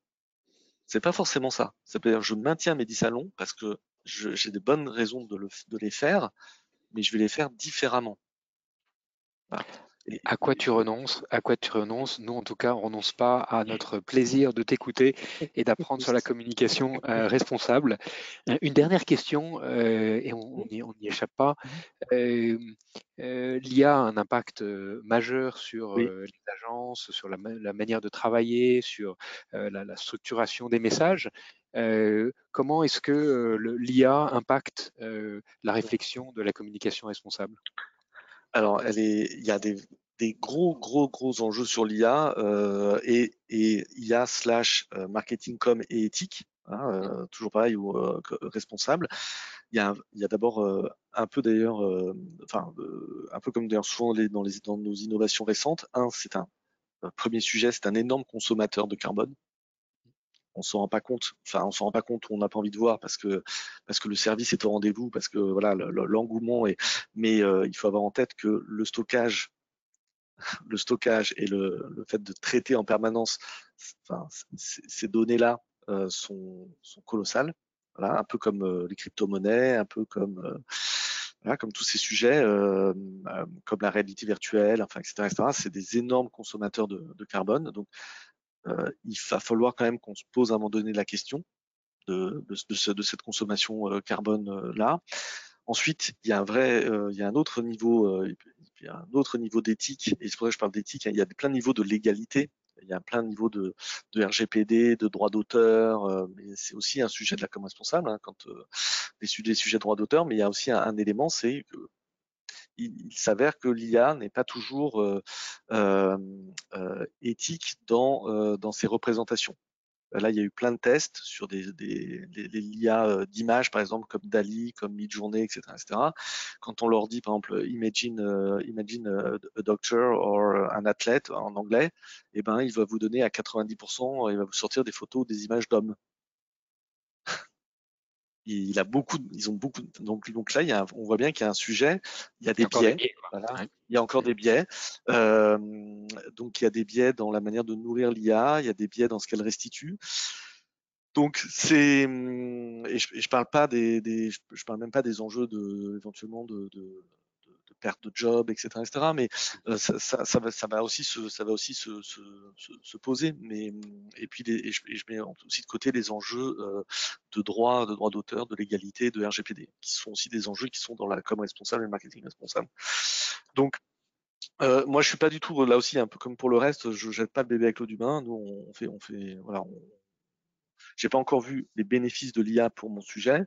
C'est pas forcément ça. Ça veut dire je maintiens mes 10 salons parce que j'ai des bonnes raisons de, le, de, les faire, mais je vais les faire différemment. Voilà. à quoi tu renonces À quoi tu renonces? Nous, en tout cas, on renonce pas à notre [laughs] plaisir de t'écouter et d'apprendre sur la [laughs] communication euh, responsable. Euh, une dernière question, euh, et on n'y échappe pas. Euh, L'IA a un impact majeur sur les agences, sur la, la, manière de travailler, sur la, la, structuration des messages. Comment est-ce que l'IA impacte la réflexion de la communication responsable? Alors, elle est, il y a des, des gros, gros, gros enjeux sur l'IA euh, et, et IA slash marketing com et éthique, hein, euh, toujours pareil ou euh, responsable. Il y a, d'abord un peu d'ailleurs, enfin un peu comme d'ailleurs souvent les, dans, les, dans nos innovations récentes. Un, c'est un premier sujet, c'est un énorme consommateur de carbone on s'en rend pas compte. Enfin, on s'en rend pas compte, on n'a pas envie de voir parce que parce que le service est au rendez-vous, parce que voilà l'engouement est. Mais il faut avoir en tête que le stockage [laughs] le stockage et le, le, fait de traiter en permanence enfin, ces données-là euh, sont, colossales. Voilà, un peu comme euh, les crypto-monnaies, un peu comme euh, voilà, comme tous ces sujets, euh, euh, comme la réalité virtuelle, enfin, etc., etc. C'est des énormes consommateurs de, de carbone. Donc, il va falloir quand même qu'on se pose à un moment donné la question de, de, de, ce, de cette consommation carbone là. Ensuite, il y a un vrai, il y a un autre niveau il y a un autre niveau d'éthique, et c'est pour ça que je parle d'éthique, hein. il y a plein de niveaux de légalité. il y a plein de niveaux de, de RGPD, de droit d'auteur, mais c'est aussi un sujet de la com responsable hein, quand les, sujets, sujets de droit d'auteur, mais il y a aussi un, élément, c'est que il, s'avère que l'IA n'est pas toujours éthique dans, dans ses représentations. Là, il y a eu plein de tests sur des, des, l'IA euh, d'images, par exemple, comme DALI, comme Midjourney, etc., etc. Quand on leur dit, par exemple, imagine, euh, imagine euh, a doctor ou un athlète en anglais, eh ben, il va vous donner à 90%, il va vous sortir des photos, des images d'hommes il a beaucoup, ils ont beaucoup. Donc, donc là, il y a, on voit bien qu'il y a un sujet. Il y a des biais. Il y a encore des biais. Euh, donc, il y a des biais dans la manière de nourrir l'IA. Il y a des biais dans ce qu'elle restitue. Donc, c'est et je, je parle pas des, des, je parle même pas des enjeux de éventuellement de, de perte de job, etc., etc. Mais euh, ça, va, ça, va, aussi se, ça va aussi se, se, se, poser. Mais et puis et je, je, mets aussi de côté les enjeux euh, de droit, de droit d'auteur, de légalité, de RGPD, qui sont aussi des enjeux qui sont dans la com responsable et le marketing responsable. Donc euh, moi, je suis pas du tout là aussi un peu comme pour le reste. Je jette pas le bébé avec l'eau du bain. Nous, on fait, on fait, voilà. On... J'ai pas encore vu les bénéfices de l'IA pour mon sujet,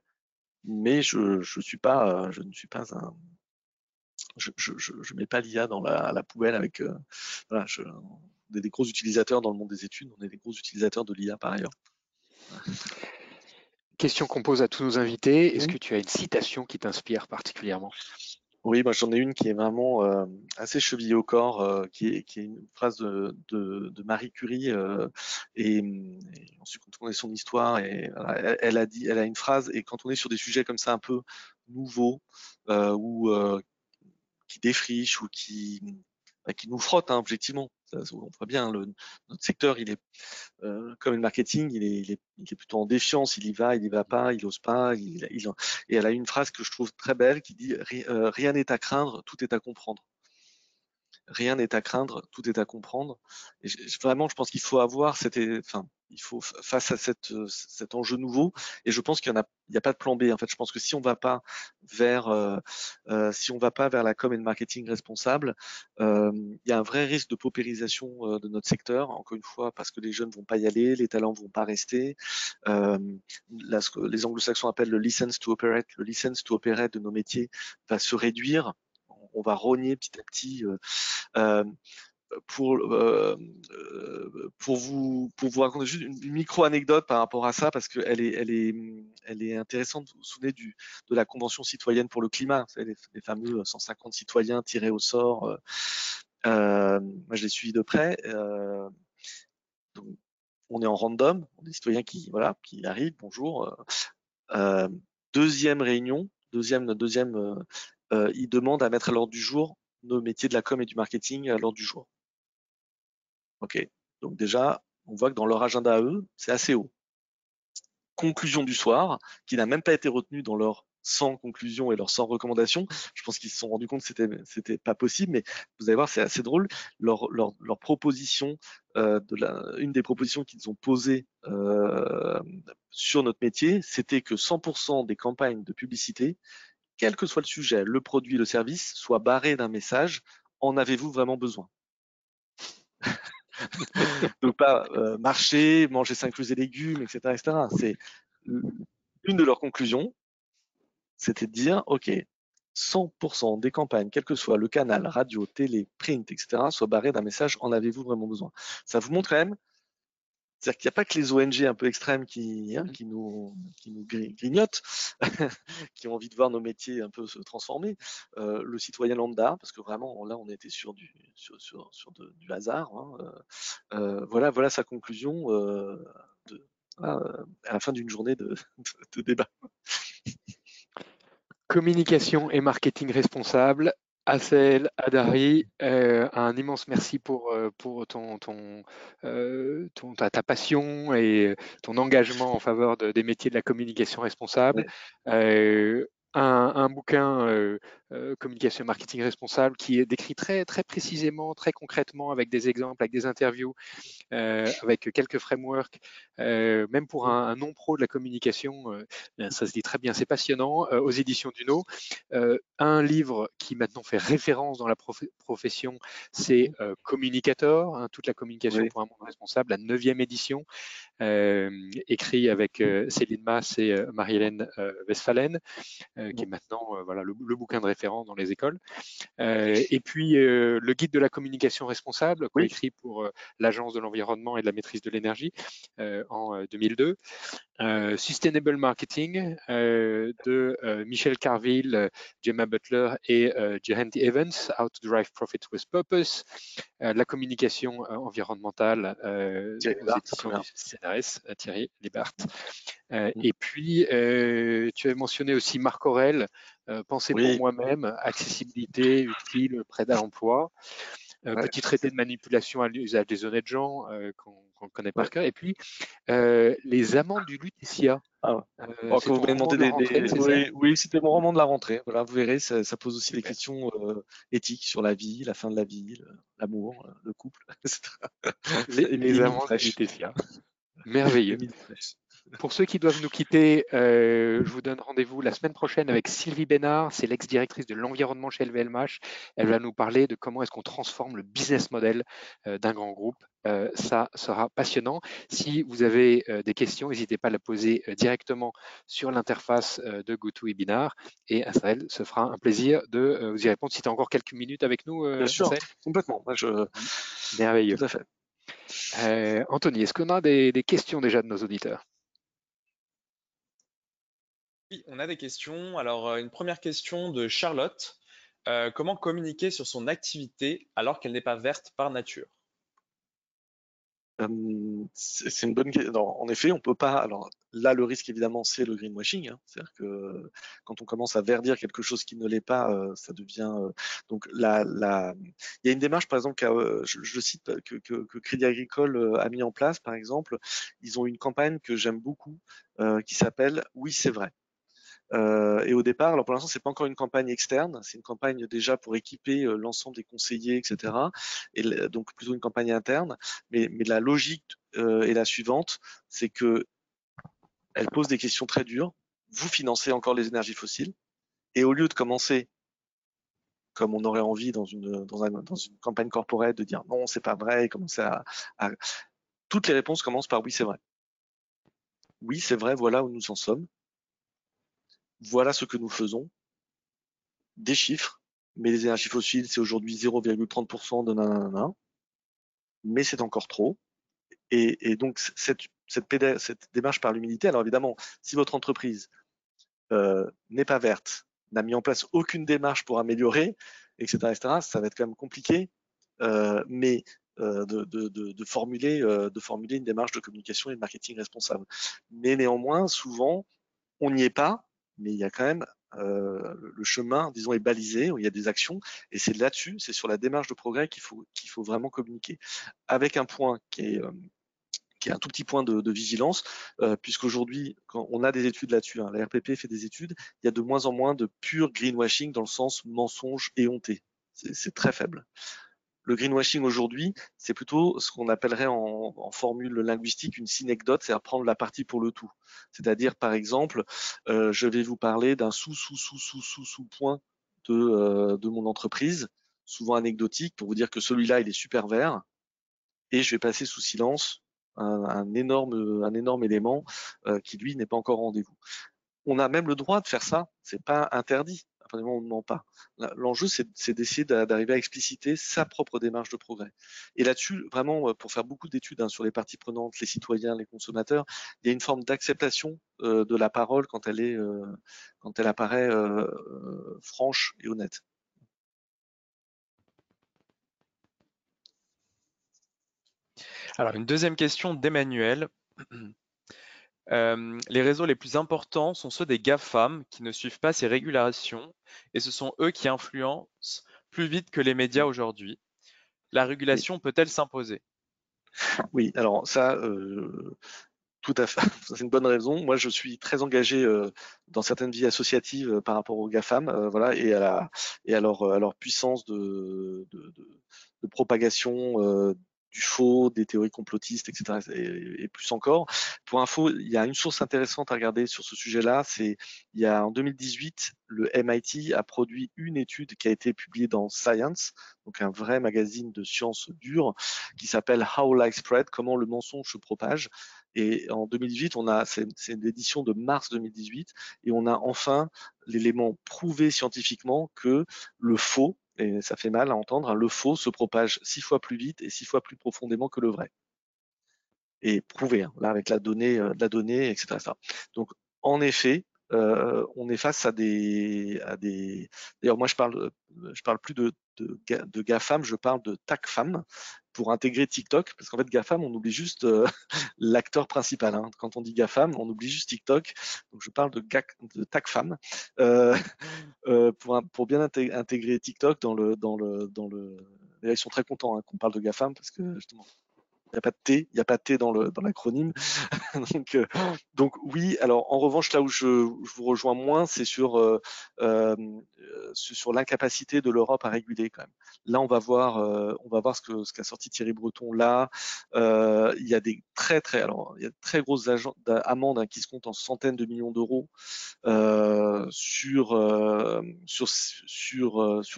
mais je, je suis pas, je ne suis pas un, je, je, mets pas l'IA dans la, poubelle avec. Euh, voilà, je, on est des gros utilisateurs dans le monde des études, on est des gros utilisateurs de l'IA par ailleurs. [laughs] Question qu'on pose à tous nos invités. Est-ce que tu as une citation qui t'inspire particulièrement? Oui, moi j'en ai une qui est vraiment euh, assez chevillée au corps, euh, qui, est, qui, est, une phrase de, de, Marie Curie. et, ensuite, quand on connaît son histoire, et, elle, a dit, elle a une phrase. Et quand on est sur des sujets comme ça un peu nouveaux, ou qui défriche ou qui, bah, qui nous frotte hein, objectivement. On voit bien, le, notre secteur, il est euh, comme le marketing, il est, il, est, il plutôt en défiance. Il y va, il y va pas, il ose pas. Il, il, et elle a une phrase que je trouve très belle qui dit euh, rien n'est à craindre, tout est à comprendre rien n'est à craindre, tout est à comprendre. Et vraiment, je pense qu'il faut avoir cette, enfin, il faut face à cette, cet enjeu nouveau. Et je pense qu'il n'y a, a pas de plan B. En fait, je pense que si on va pas vers, euh, euh, si on va pas vers la com et le marketing responsable, euh, il y a un vrai risque de paupérisation de notre secteur. Encore une fois, parce que les jeunes vont pas y aller, les talents vont pas rester. Ce que les anglo-saxons appellent le license to operate, le license to operate de nos métiers va se réduire on va rogner petit à petit. Euh, euh, pour, euh, pour, vous, pour vous raconter juste une, micro-anecdote par rapport à ça, parce qu'elle est, elle est, elle est intéressante. Vous vous souvenez du, de la Convention citoyenne pour le climat, les, fameux 150 citoyens tirés au sort. moi, je l'ai suivi de près. on est en random, on est des citoyens qui, voilà, qui arrivent, bonjour. deuxième réunion, deuxième, deuxième ils demandent à mettre à l'ordre du jour nos métiers de la com et du marketing à l'ordre du jour. Ok, donc déjà, on voit que dans leur agenda à eux, c'est assez haut. Conclusion du soir, qui n'a même pas été retenue dans leur 100 conclusions et leurs 100 recommandations. Je pense qu'ils se sont rendus compte que c'était c'était pas possible, mais vous allez voir, c'est assez drôle. Leur, leur, leur proposition, euh, de la, une des propositions qu'ils ont posées euh, sur notre métier, c'était que 100% des campagnes de publicité quel que soit le sujet, le produit, le service, soit barré d'un message en avez-vous vraiment besoin? [laughs] Donc pas euh, marcher, manger 5 fruits et légumes, etc. une de leurs conclusions, c'était de dire, OK, 100% des campagnes, quel que soit le canal, radio, télé, print, etc., soit barré d'un message en avez-vous vraiment besoin? Ça vous montre même c'est-à-dire qu'il n'y a pas que les ONG un peu extrêmes qui, hein, mmh. qui, nous, qui nous grignotent, [laughs] qui ont envie de voir nos métiers un peu se transformer. Euh, le citoyen lambda, parce que vraiment là on était sur du, sur, sur, sur du hasard. Hein, euh, euh, voilà, voilà sa conclusion de, à la fin d'une journée de, [laughs] de débat. Communication et marketing responsable, Acel, Adari, euh, un immense merci pour, euh, pour ton, ton, euh, ta, passion et ton engagement en faveur des métiers de la communication responsable. Un, bouquin communication et marketing responsable qui est décrit très, très précisément, très concrètement, avec des exemples, avec des interviews, avec quelques frameworks, même pour un, non-pro de la communication, ça se dit très bien, c'est passionnant, aux éditions Duno. un livre qui maintenant fait référence dans la profession, c'est Communicator, hein, toute la communication pour un monde responsable, la neuvième édition, écrit avec Céline Mass et Marie-Hélène Westphalen, qui est maintenant voilà, le, bouquin de référence dans les écoles. et puis le guide de la communication responsable, écrit pour l'Agence de l'environnement et de la maîtrise de l'énergie en 2002. Sustainable Marketing de Michel Carville, Gemma Butler et Geraint Evans, How to Drive Profit with Purpose. la communication environnementale aux éditions du CNRS, Thierry Libart. Mm. Et puis, tu avais mentionné aussi Marc Aurel, Penser pour moi-même, accessibilité, utile, prêt à l'emploi. Petit traité de manipulation à l'usage des honnêtes gens qu'on connaît par cœur. Et puis, les amants du Lutetia. Ah oh, vous m'avez des, oui, c'était mon roman de la rentrée. Voilà, vous verrez, ça, pose aussi des questions éthiques sur la vie, la fin de la vie, l'amour, le, couple, [laughs] etc. Les, les amants du Lutetia. Merveilleux. Pour ceux qui doivent nous quitter, euh, je vous donne rendez-vous la semaine prochaine avec Sylvie Bénard, c'est l'ex-directrice de l'environnement chez LVMH. Elle va nous parler de comment est-ce qu'on transforme le business model euh, d'un grand groupe. Euh, ça sera passionnant. Si vous avez des questions, n'hésitez pas à la poser directement sur l'interface de GoToWebinar et Israël se fera un plaisir de vous y répondre. Si tu as encore quelques minutes avec nous, Bien sûr, complètement. je... Merveilleux. Tout à fait. Anthony, est-ce qu'on a des questions déjà de nos auditeurs? Oui, on a des questions. Alors, euh, une première question de Charlotte. Euh, comment communiquer sur son activité alors qu'elle n'est pas verte par nature? C'est une bonne question. En effet, on peut pas. Alors là, le risque évidemment, c'est le greenwashing. Hein. C'est-à-dire que quand on commence à verdir quelque chose qui ne l'est pas, euh, ça devient. donc il y a une démarche, par exemple, je, cite que, Crédit Agricole a mis en place, par exemple. Ils ont une campagne que j'aime beaucoup qui s'appelle Oui, c'est vrai. Euh, et au départ, alors pour l'instant, c'est pas encore une campagne externe, c'est une campagne déjà pour équiper euh, l'ensemble des conseillers, etc. Et donc plutôt une campagne interne. Mais, mais la logique euh, est la suivante, c'est que elle pose des questions très dures. Vous financez encore les énergies fossiles, et au lieu de commencer comme on aurait envie dans une dans, un, dans une campagne corporate de dire non, c'est pas vrai, et commencer à, à toutes les réponses commencent par oui, c'est vrai. Oui, c'est vrai, voilà où nous en sommes voilà ce que nous faisons, des chiffres, mais les énergies fossiles, c'est aujourd'hui 0,30% de nanana, mais c'est encore trop. Et, donc, cette, démarche par l'humilité, alors évidemment, si votre entreprise euh, n'est pas verte, n'a mis en place aucune démarche pour améliorer, etc., etc., ça va être quand même compliqué, euh, mais euh, de, formuler, de formuler une démarche de communication et de marketing responsable. Mais néanmoins, souvent, on n'y est pas, mais il y a quand même euh, le chemin, disons, est balisé, il y a des actions, et c'est là-dessus, c'est sur la démarche de progrès qu'il faut, faut vraiment communiquer. Avec un point qui est, euh, qui est un tout petit point de, de vigilance, euh, puisqu'aujourd'hui, quand on a des études là-dessus, hein, la RPP fait des études, il y a de moins en moins de pur greenwashing dans le sens mensonge éhonté. C'est très faible. Le greenwashing aujourd'hui, c'est plutôt ce qu'on appellerait en, formule linguistique une synecdote, c'est-à-dire prendre la partie pour le tout. C'est-à-dire, par exemple, euh, je vais vous parler d'un sous-sous-sous-sous-sous-sous-point de, euh, de mon entreprise, souvent anecdotique, pour vous dire que celui-là, il est super vert, et je vais passer sous silence un, énorme, un énorme élément euh, qui, lui, n'est pas encore rendez-vous. On a même le droit de faire ça, c'est pas interdit on ne ment pas. L'enjeu, c'est d'essayer d'arriver à expliciter sa propre démarche de progrès. Et là-dessus, vraiment, euh, pour faire beaucoup d'études hein, sur les parties prenantes, les citoyens, les consommateurs, il y a une forme d'acceptation euh, de la parole quand elle est, euh, quand elle apparaît franche et honnête. Alors, une deuxième question d'Emmanuel. Les réseaux les plus importants sont ceux des GAFAM qui ne suivent pas ces régulations et ce sont eux qui influencent plus vite que les médias aujourd'hui. La régulation peut-elle s'imposer? Oui, alors ça, Tout à fait, [laughs] c'est une bonne raison. Moi, je suis très engagé euh, dans certaines vies associatives euh, par rapport aux GAFAM, euh, voilà, et à la et à leur, à leur puissance de, de, de, de propagation du faux, des théories complotistes, etc. Et, plus encore. Pour info, il y a une source intéressante à regarder sur ce sujet-là. C'est il y a en 2018, le MIT a produit une étude qui a été publiée dans Science, donc un vrai magazine de sciences dures, qui s'appelle How Lies Spread, comment le mensonge se propage. Et en 2018, on a, c'est une édition de mars 2018, et on a enfin l'élément prouvé scientifiquement que le faux, et ça fait mal à entendre, hein, le faux se propage six fois plus vite et six fois plus profondément que le vrai. Et prouvé, hein, là avec la donnée, euh, la donnée, etc. Donc en effet, euh, on est face à des, des. D'ailleurs, moi, je parle, je parle plus de, de, de GAFAM, je parle de TACFAM pour intégrer TikTok, parce qu'en fait, GAFAM, on oublie juste euh, [laughs] l'acteur principal. Hein. Quand on dit GAFAM, on oublie juste TikTok. Donc, je parle de, de TACFAM euh, [laughs] euh, pour, pour bien intégrer TikTok dans le, dans le, dans le. ils sont très contents hein, qu'on parle de GAFAM parce que justement, n'y a pas de T, il n'y a pas de T dans l'acronyme. [laughs] donc, euh, donc oui. Alors en revanche, là où je, vous rejoins moins, c'est sur euh, euh, sur l'incapacité de l'Europe à réguler quand même. Là, on va voir ce qu'a sorti Thierry Breton là. Il y a des très très alors il y a de très grosses amendes hein, qui se comptent en centaines de millions d'euros sur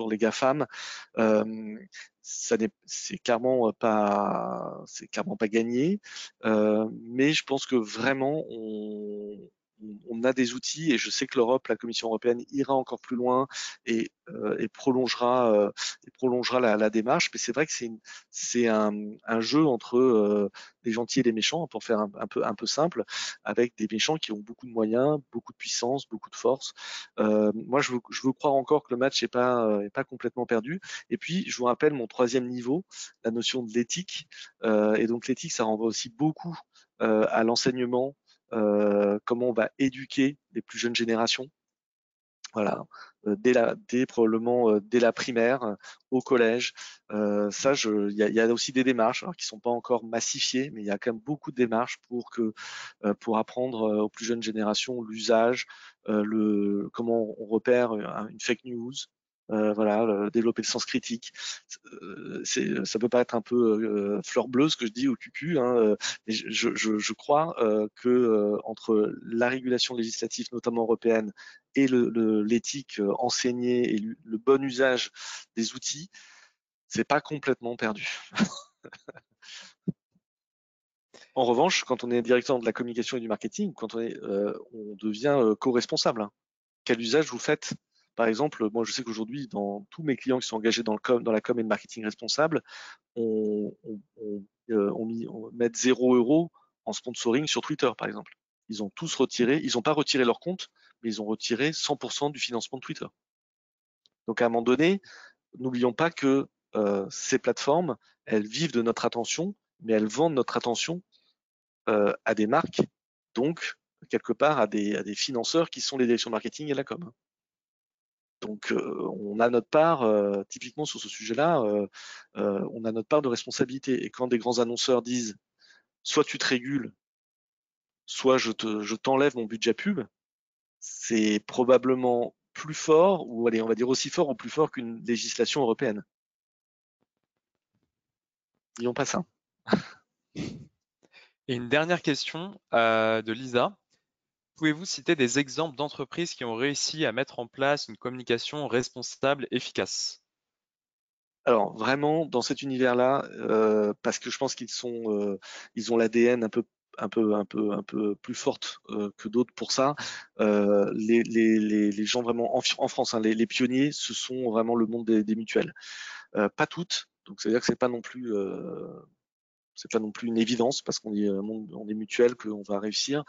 les GAFAM ça c'est clairement pas c'est clairement pas gagné. Euh, mais je pense que vraiment on, on a des outils et je sais que l'Europe, la Commission européenne ira encore plus loin et, euh, et prolongera, euh, et prolongera la, la, démarche. Mais c'est vrai que c'est un, un, jeu entre euh, les gentils et les méchants, pour faire un, peu, un peu simple, avec des méchants qui ont beaucoup de moyens, beaucoup de puissance, beaucoup de force. Euh, moi, je veux, je veux croire encore que le match n'est pas, est pas complètement perdu. Et puis, je vous rappelle mon troisième niveau, la notion de l'éthique. Euh, et donc, l'éthique, ça renvoie aussi beaucoup à l'enseignement euh, comment on va éduquer les plus jeunes générations. Voilà, euh, dès, la, dès probablement euh, dès la primaire, au collège. ça, il y a, y a, aussi des démarches alors, qui sont pas encore massifiées, mais il y a quand même beaucoup de démarches pour que pour apprendre aux plus jeunes générations l'usage, le comment on repère une fake news, euh, voilà, développer le sens critique. Euh, ça peut paraître un peu euh, fleur bleue ce que je dis au cucu, hein, euh, mais je, je, crois que entre la régulation législative, notamment européenne, et l'éthique enseignée et le, bon usage des outils, c'est pas complètement perdu. [laughs] En revanche, quand on est directeur de la communication et du marketing, quand on, est, euh, on devient euh, co-responsable. Hein. Quel usage vous faites? Par exemple, moi, je sais qu'aujourd'hui, dans tous mes clients qui sont engagés dans, la com et le marketing responsable, on, euh, met 0 euros en sponsoring sur Twitter, par exemple. Ils ont tous retiré, ils n'ont pas retiré leur compte, mais ils ont retiré 100% du financement de Twitter. Donc, à un moment donné, n'oublions pas que euh, ces plateformes, elles vivent de notre attention, mais elles vendent notre attention euh, à des marques, donc quelque part à des, à des financeurs qui sont les directions marketing et la com. Donc, euh, on a notre part, euh, typiquement sur ce sujet-là, euh, on a notre part de responsabilité. Et quand des grands annonceurs disent, soit tu te régules, soit je te, je t'enlève mon budget pub, c'est probablement plus fort, ou allez, on va dire aussi fort ou plus fort qu'une législation européenne. Disons pas ça. Et une dernière question de Lisa. Pouvez-vous citer des exemples d'entreprises qui ont réussi à mettre en place une communication responsable efficace? Alors vraiment dans cet univers-là, euh, parce que je pense qu'ils sont, euh, ils ont l'ADN un peu, un peu, un peu, un peu plus forte euh, que d'autres pour ça. Les, les, les, gens vraiment en, France, hein, les, pionniers, ce sont vraiment le monde des, mutuelles. Pas toutes, donc c'est à dire que c'est pas non plus c'est pas non plus une évidence parce qu'on est, on est mutuel qu'on va réussir,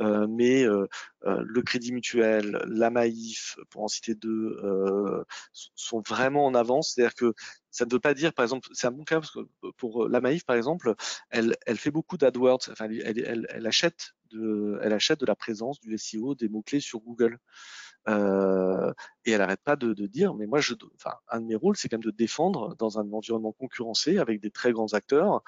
euh, mais euh, euh, le Crédit Mutuel, la Maïf, pour en citer deux, euh, sont vraiment en avance. C'est-à-dire que ça ne veut pas dire, par exemple, c'est un bon cas parce que pour la Maïf, par exemple, elle, elle fait beaucoup d'AdWords, enfin, elle, elle, elle, achète de, elle achète de la présence du SEO, des mots-clés sur Google. Euh, et elle n'arrête pas de, de, dire, mais moi, je, enfin, un de mes rôles, c'est quand même de défendre dans un environnement concurrencé avec des très grands acteurs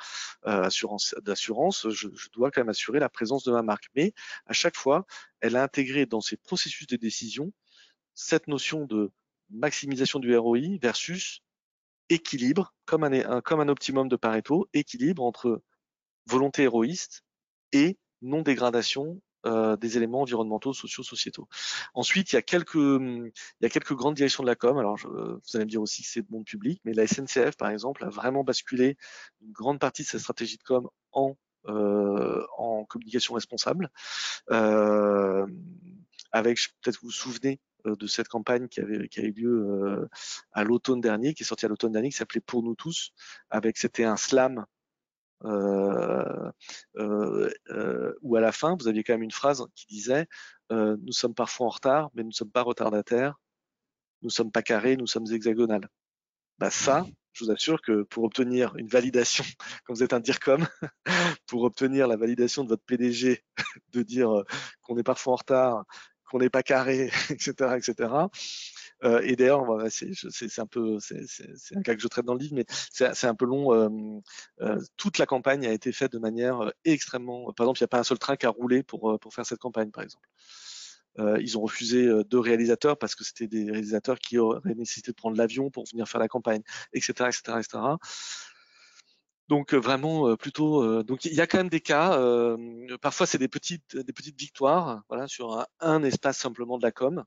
euh, assurance, d'assurance. Je, je, dois quand même assurer la présence de ma marque. Mais à chaque fois, elle a intégré dans ses processus de décision cette notion de maximisation du ROI versus équilibre, comme un, un, comme un optimum de Pareto, équilibre entre volonté héroïste et non-dégradation euh, des éléments environnementaux, sociaux, sociétaux. Ensuite, il y a quelques, il y a quelques grandes directions de la com. Alors, je, vous allez me dire aussi que c'est de monde public, mais la SNCF, par exemple, a vraiment basculé une grande partie de sa stratégie de com en euh, en communication responsable, euh, avec peut-être vous vous souvenez euh, de cette campagne qui avait qui a eu lieu euh, à l'automne dernier, qui est sortie à l'automne dernier, qui s'appelait Pour nous tous, avec c'était un slam où à la fin, vous aviez quand même une phrase qui disait Nous sommes parfois en retard, mais nous ne sommes pas retardataires, nous ne sommes pas carrés, nous sommes hexagonales. Bah ça, je vous assure que pour obtenir une validation, [laughs] quand vous êtes un DIRCOM, [laughs] pour obtenir la validation de votre PDG, [laughs] de dire qu'on est parfois en retard, qu'on n'est pas carré, [laughs] etc., etc. Euh, et d'ailleurs, c'est un peu, c'est un cas que je traite dans le livre, mais c'est un peu long. Euh, euh, toute la campagne a été faite de manière extrêmement. Par exemple, il n'y a pas un seul train qui a roulé pour pour faire cette campagne, par exemple. Euh, ils ont refusé deux réalisateurs parce que c'était des réalisateurs qui auraient nécessité de prendre l'avion pour venir faire la campagne, etc., etc., etc. Donc vraiment plutôt. donc il y a quand même des cas. parfois c'est des petites des petites victoires, voilà, sur un, espace simplement de la com.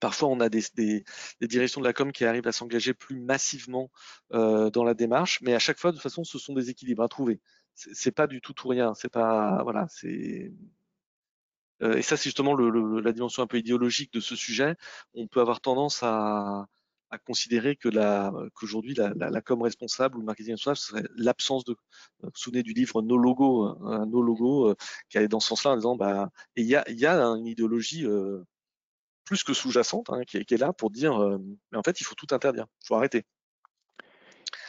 Parfois, on a des, des, des, directions de la com qui arrivent à s'engager plus massivement euh, dans la démarche, mais à chaque fois, de toute façon, ce sont des équilibres à trouver. C'est pas du tout tout rien. C'est pas voilà. C'est euh, et ça, c'est justement le, le, la dimension un peu idéologique de ce sujet. On peut avoir tendance à, à considérer que la qu'aujourd'hui la, la, la, com responsable ou le marketing responsable serait l'absence de vous, vous souvenez du livre No Logo, hein, No Logo euh, qui allait dans ce sens-là en disant bah il y a il y a une idéologie euh, plus que sous-jacente, hein, qui, qui, est là pour dire, euh, mais en fait, il faut tout interdire, il faut arrêter.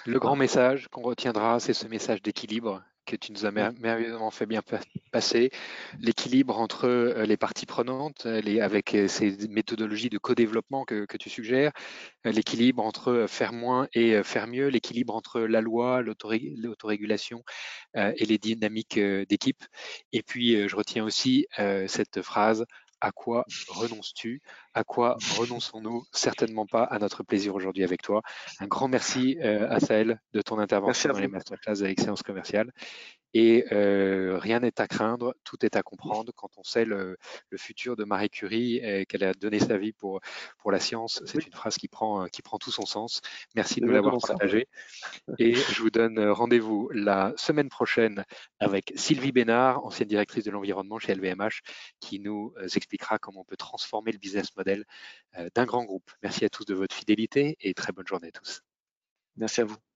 Le grand message qu'on retiendra, c'est ce message d'équilibre que tu nous as merveilleusement fait bien passer, l'équilibre entre euh, les parties prenantes, les, avec euh, ces méthodologies de co-développement que, que, tu suggères, l'équilibre entre faire moins et faire mieux, l'équilibre entre la loi, l'autorégulation et les dynamiques d'équipe. Et puis, je retiens aussi cette phrase à quoi renonces-tu? À quoi renonçons-nous? Certainement pas à notre plaisir aujourd'hui avec toi. Un grand merci euh, à Sahel de ton intervention dans les masterclass de l'excellence commerciale. Et euh, rien n'est à craindre, tout est à comprendre. Quand on sait le, le futur de Marie Curie qu'elle a donné sa vie pour, pour la science, c'est une phrase qui prend, qui prend tout son sens. Merci de nous l'avoir partagé. Et je vous donne rendez-vous la semaine prochaine avec Sylvie Bénard, ancienne directrice de l'environnement chez LVMH, qui nous euh, expliquera comment on peut transformer le business model euh, d'un grand groupe. Merci à tous de votre fidélité et très bonne journée à tous. Merci à vous.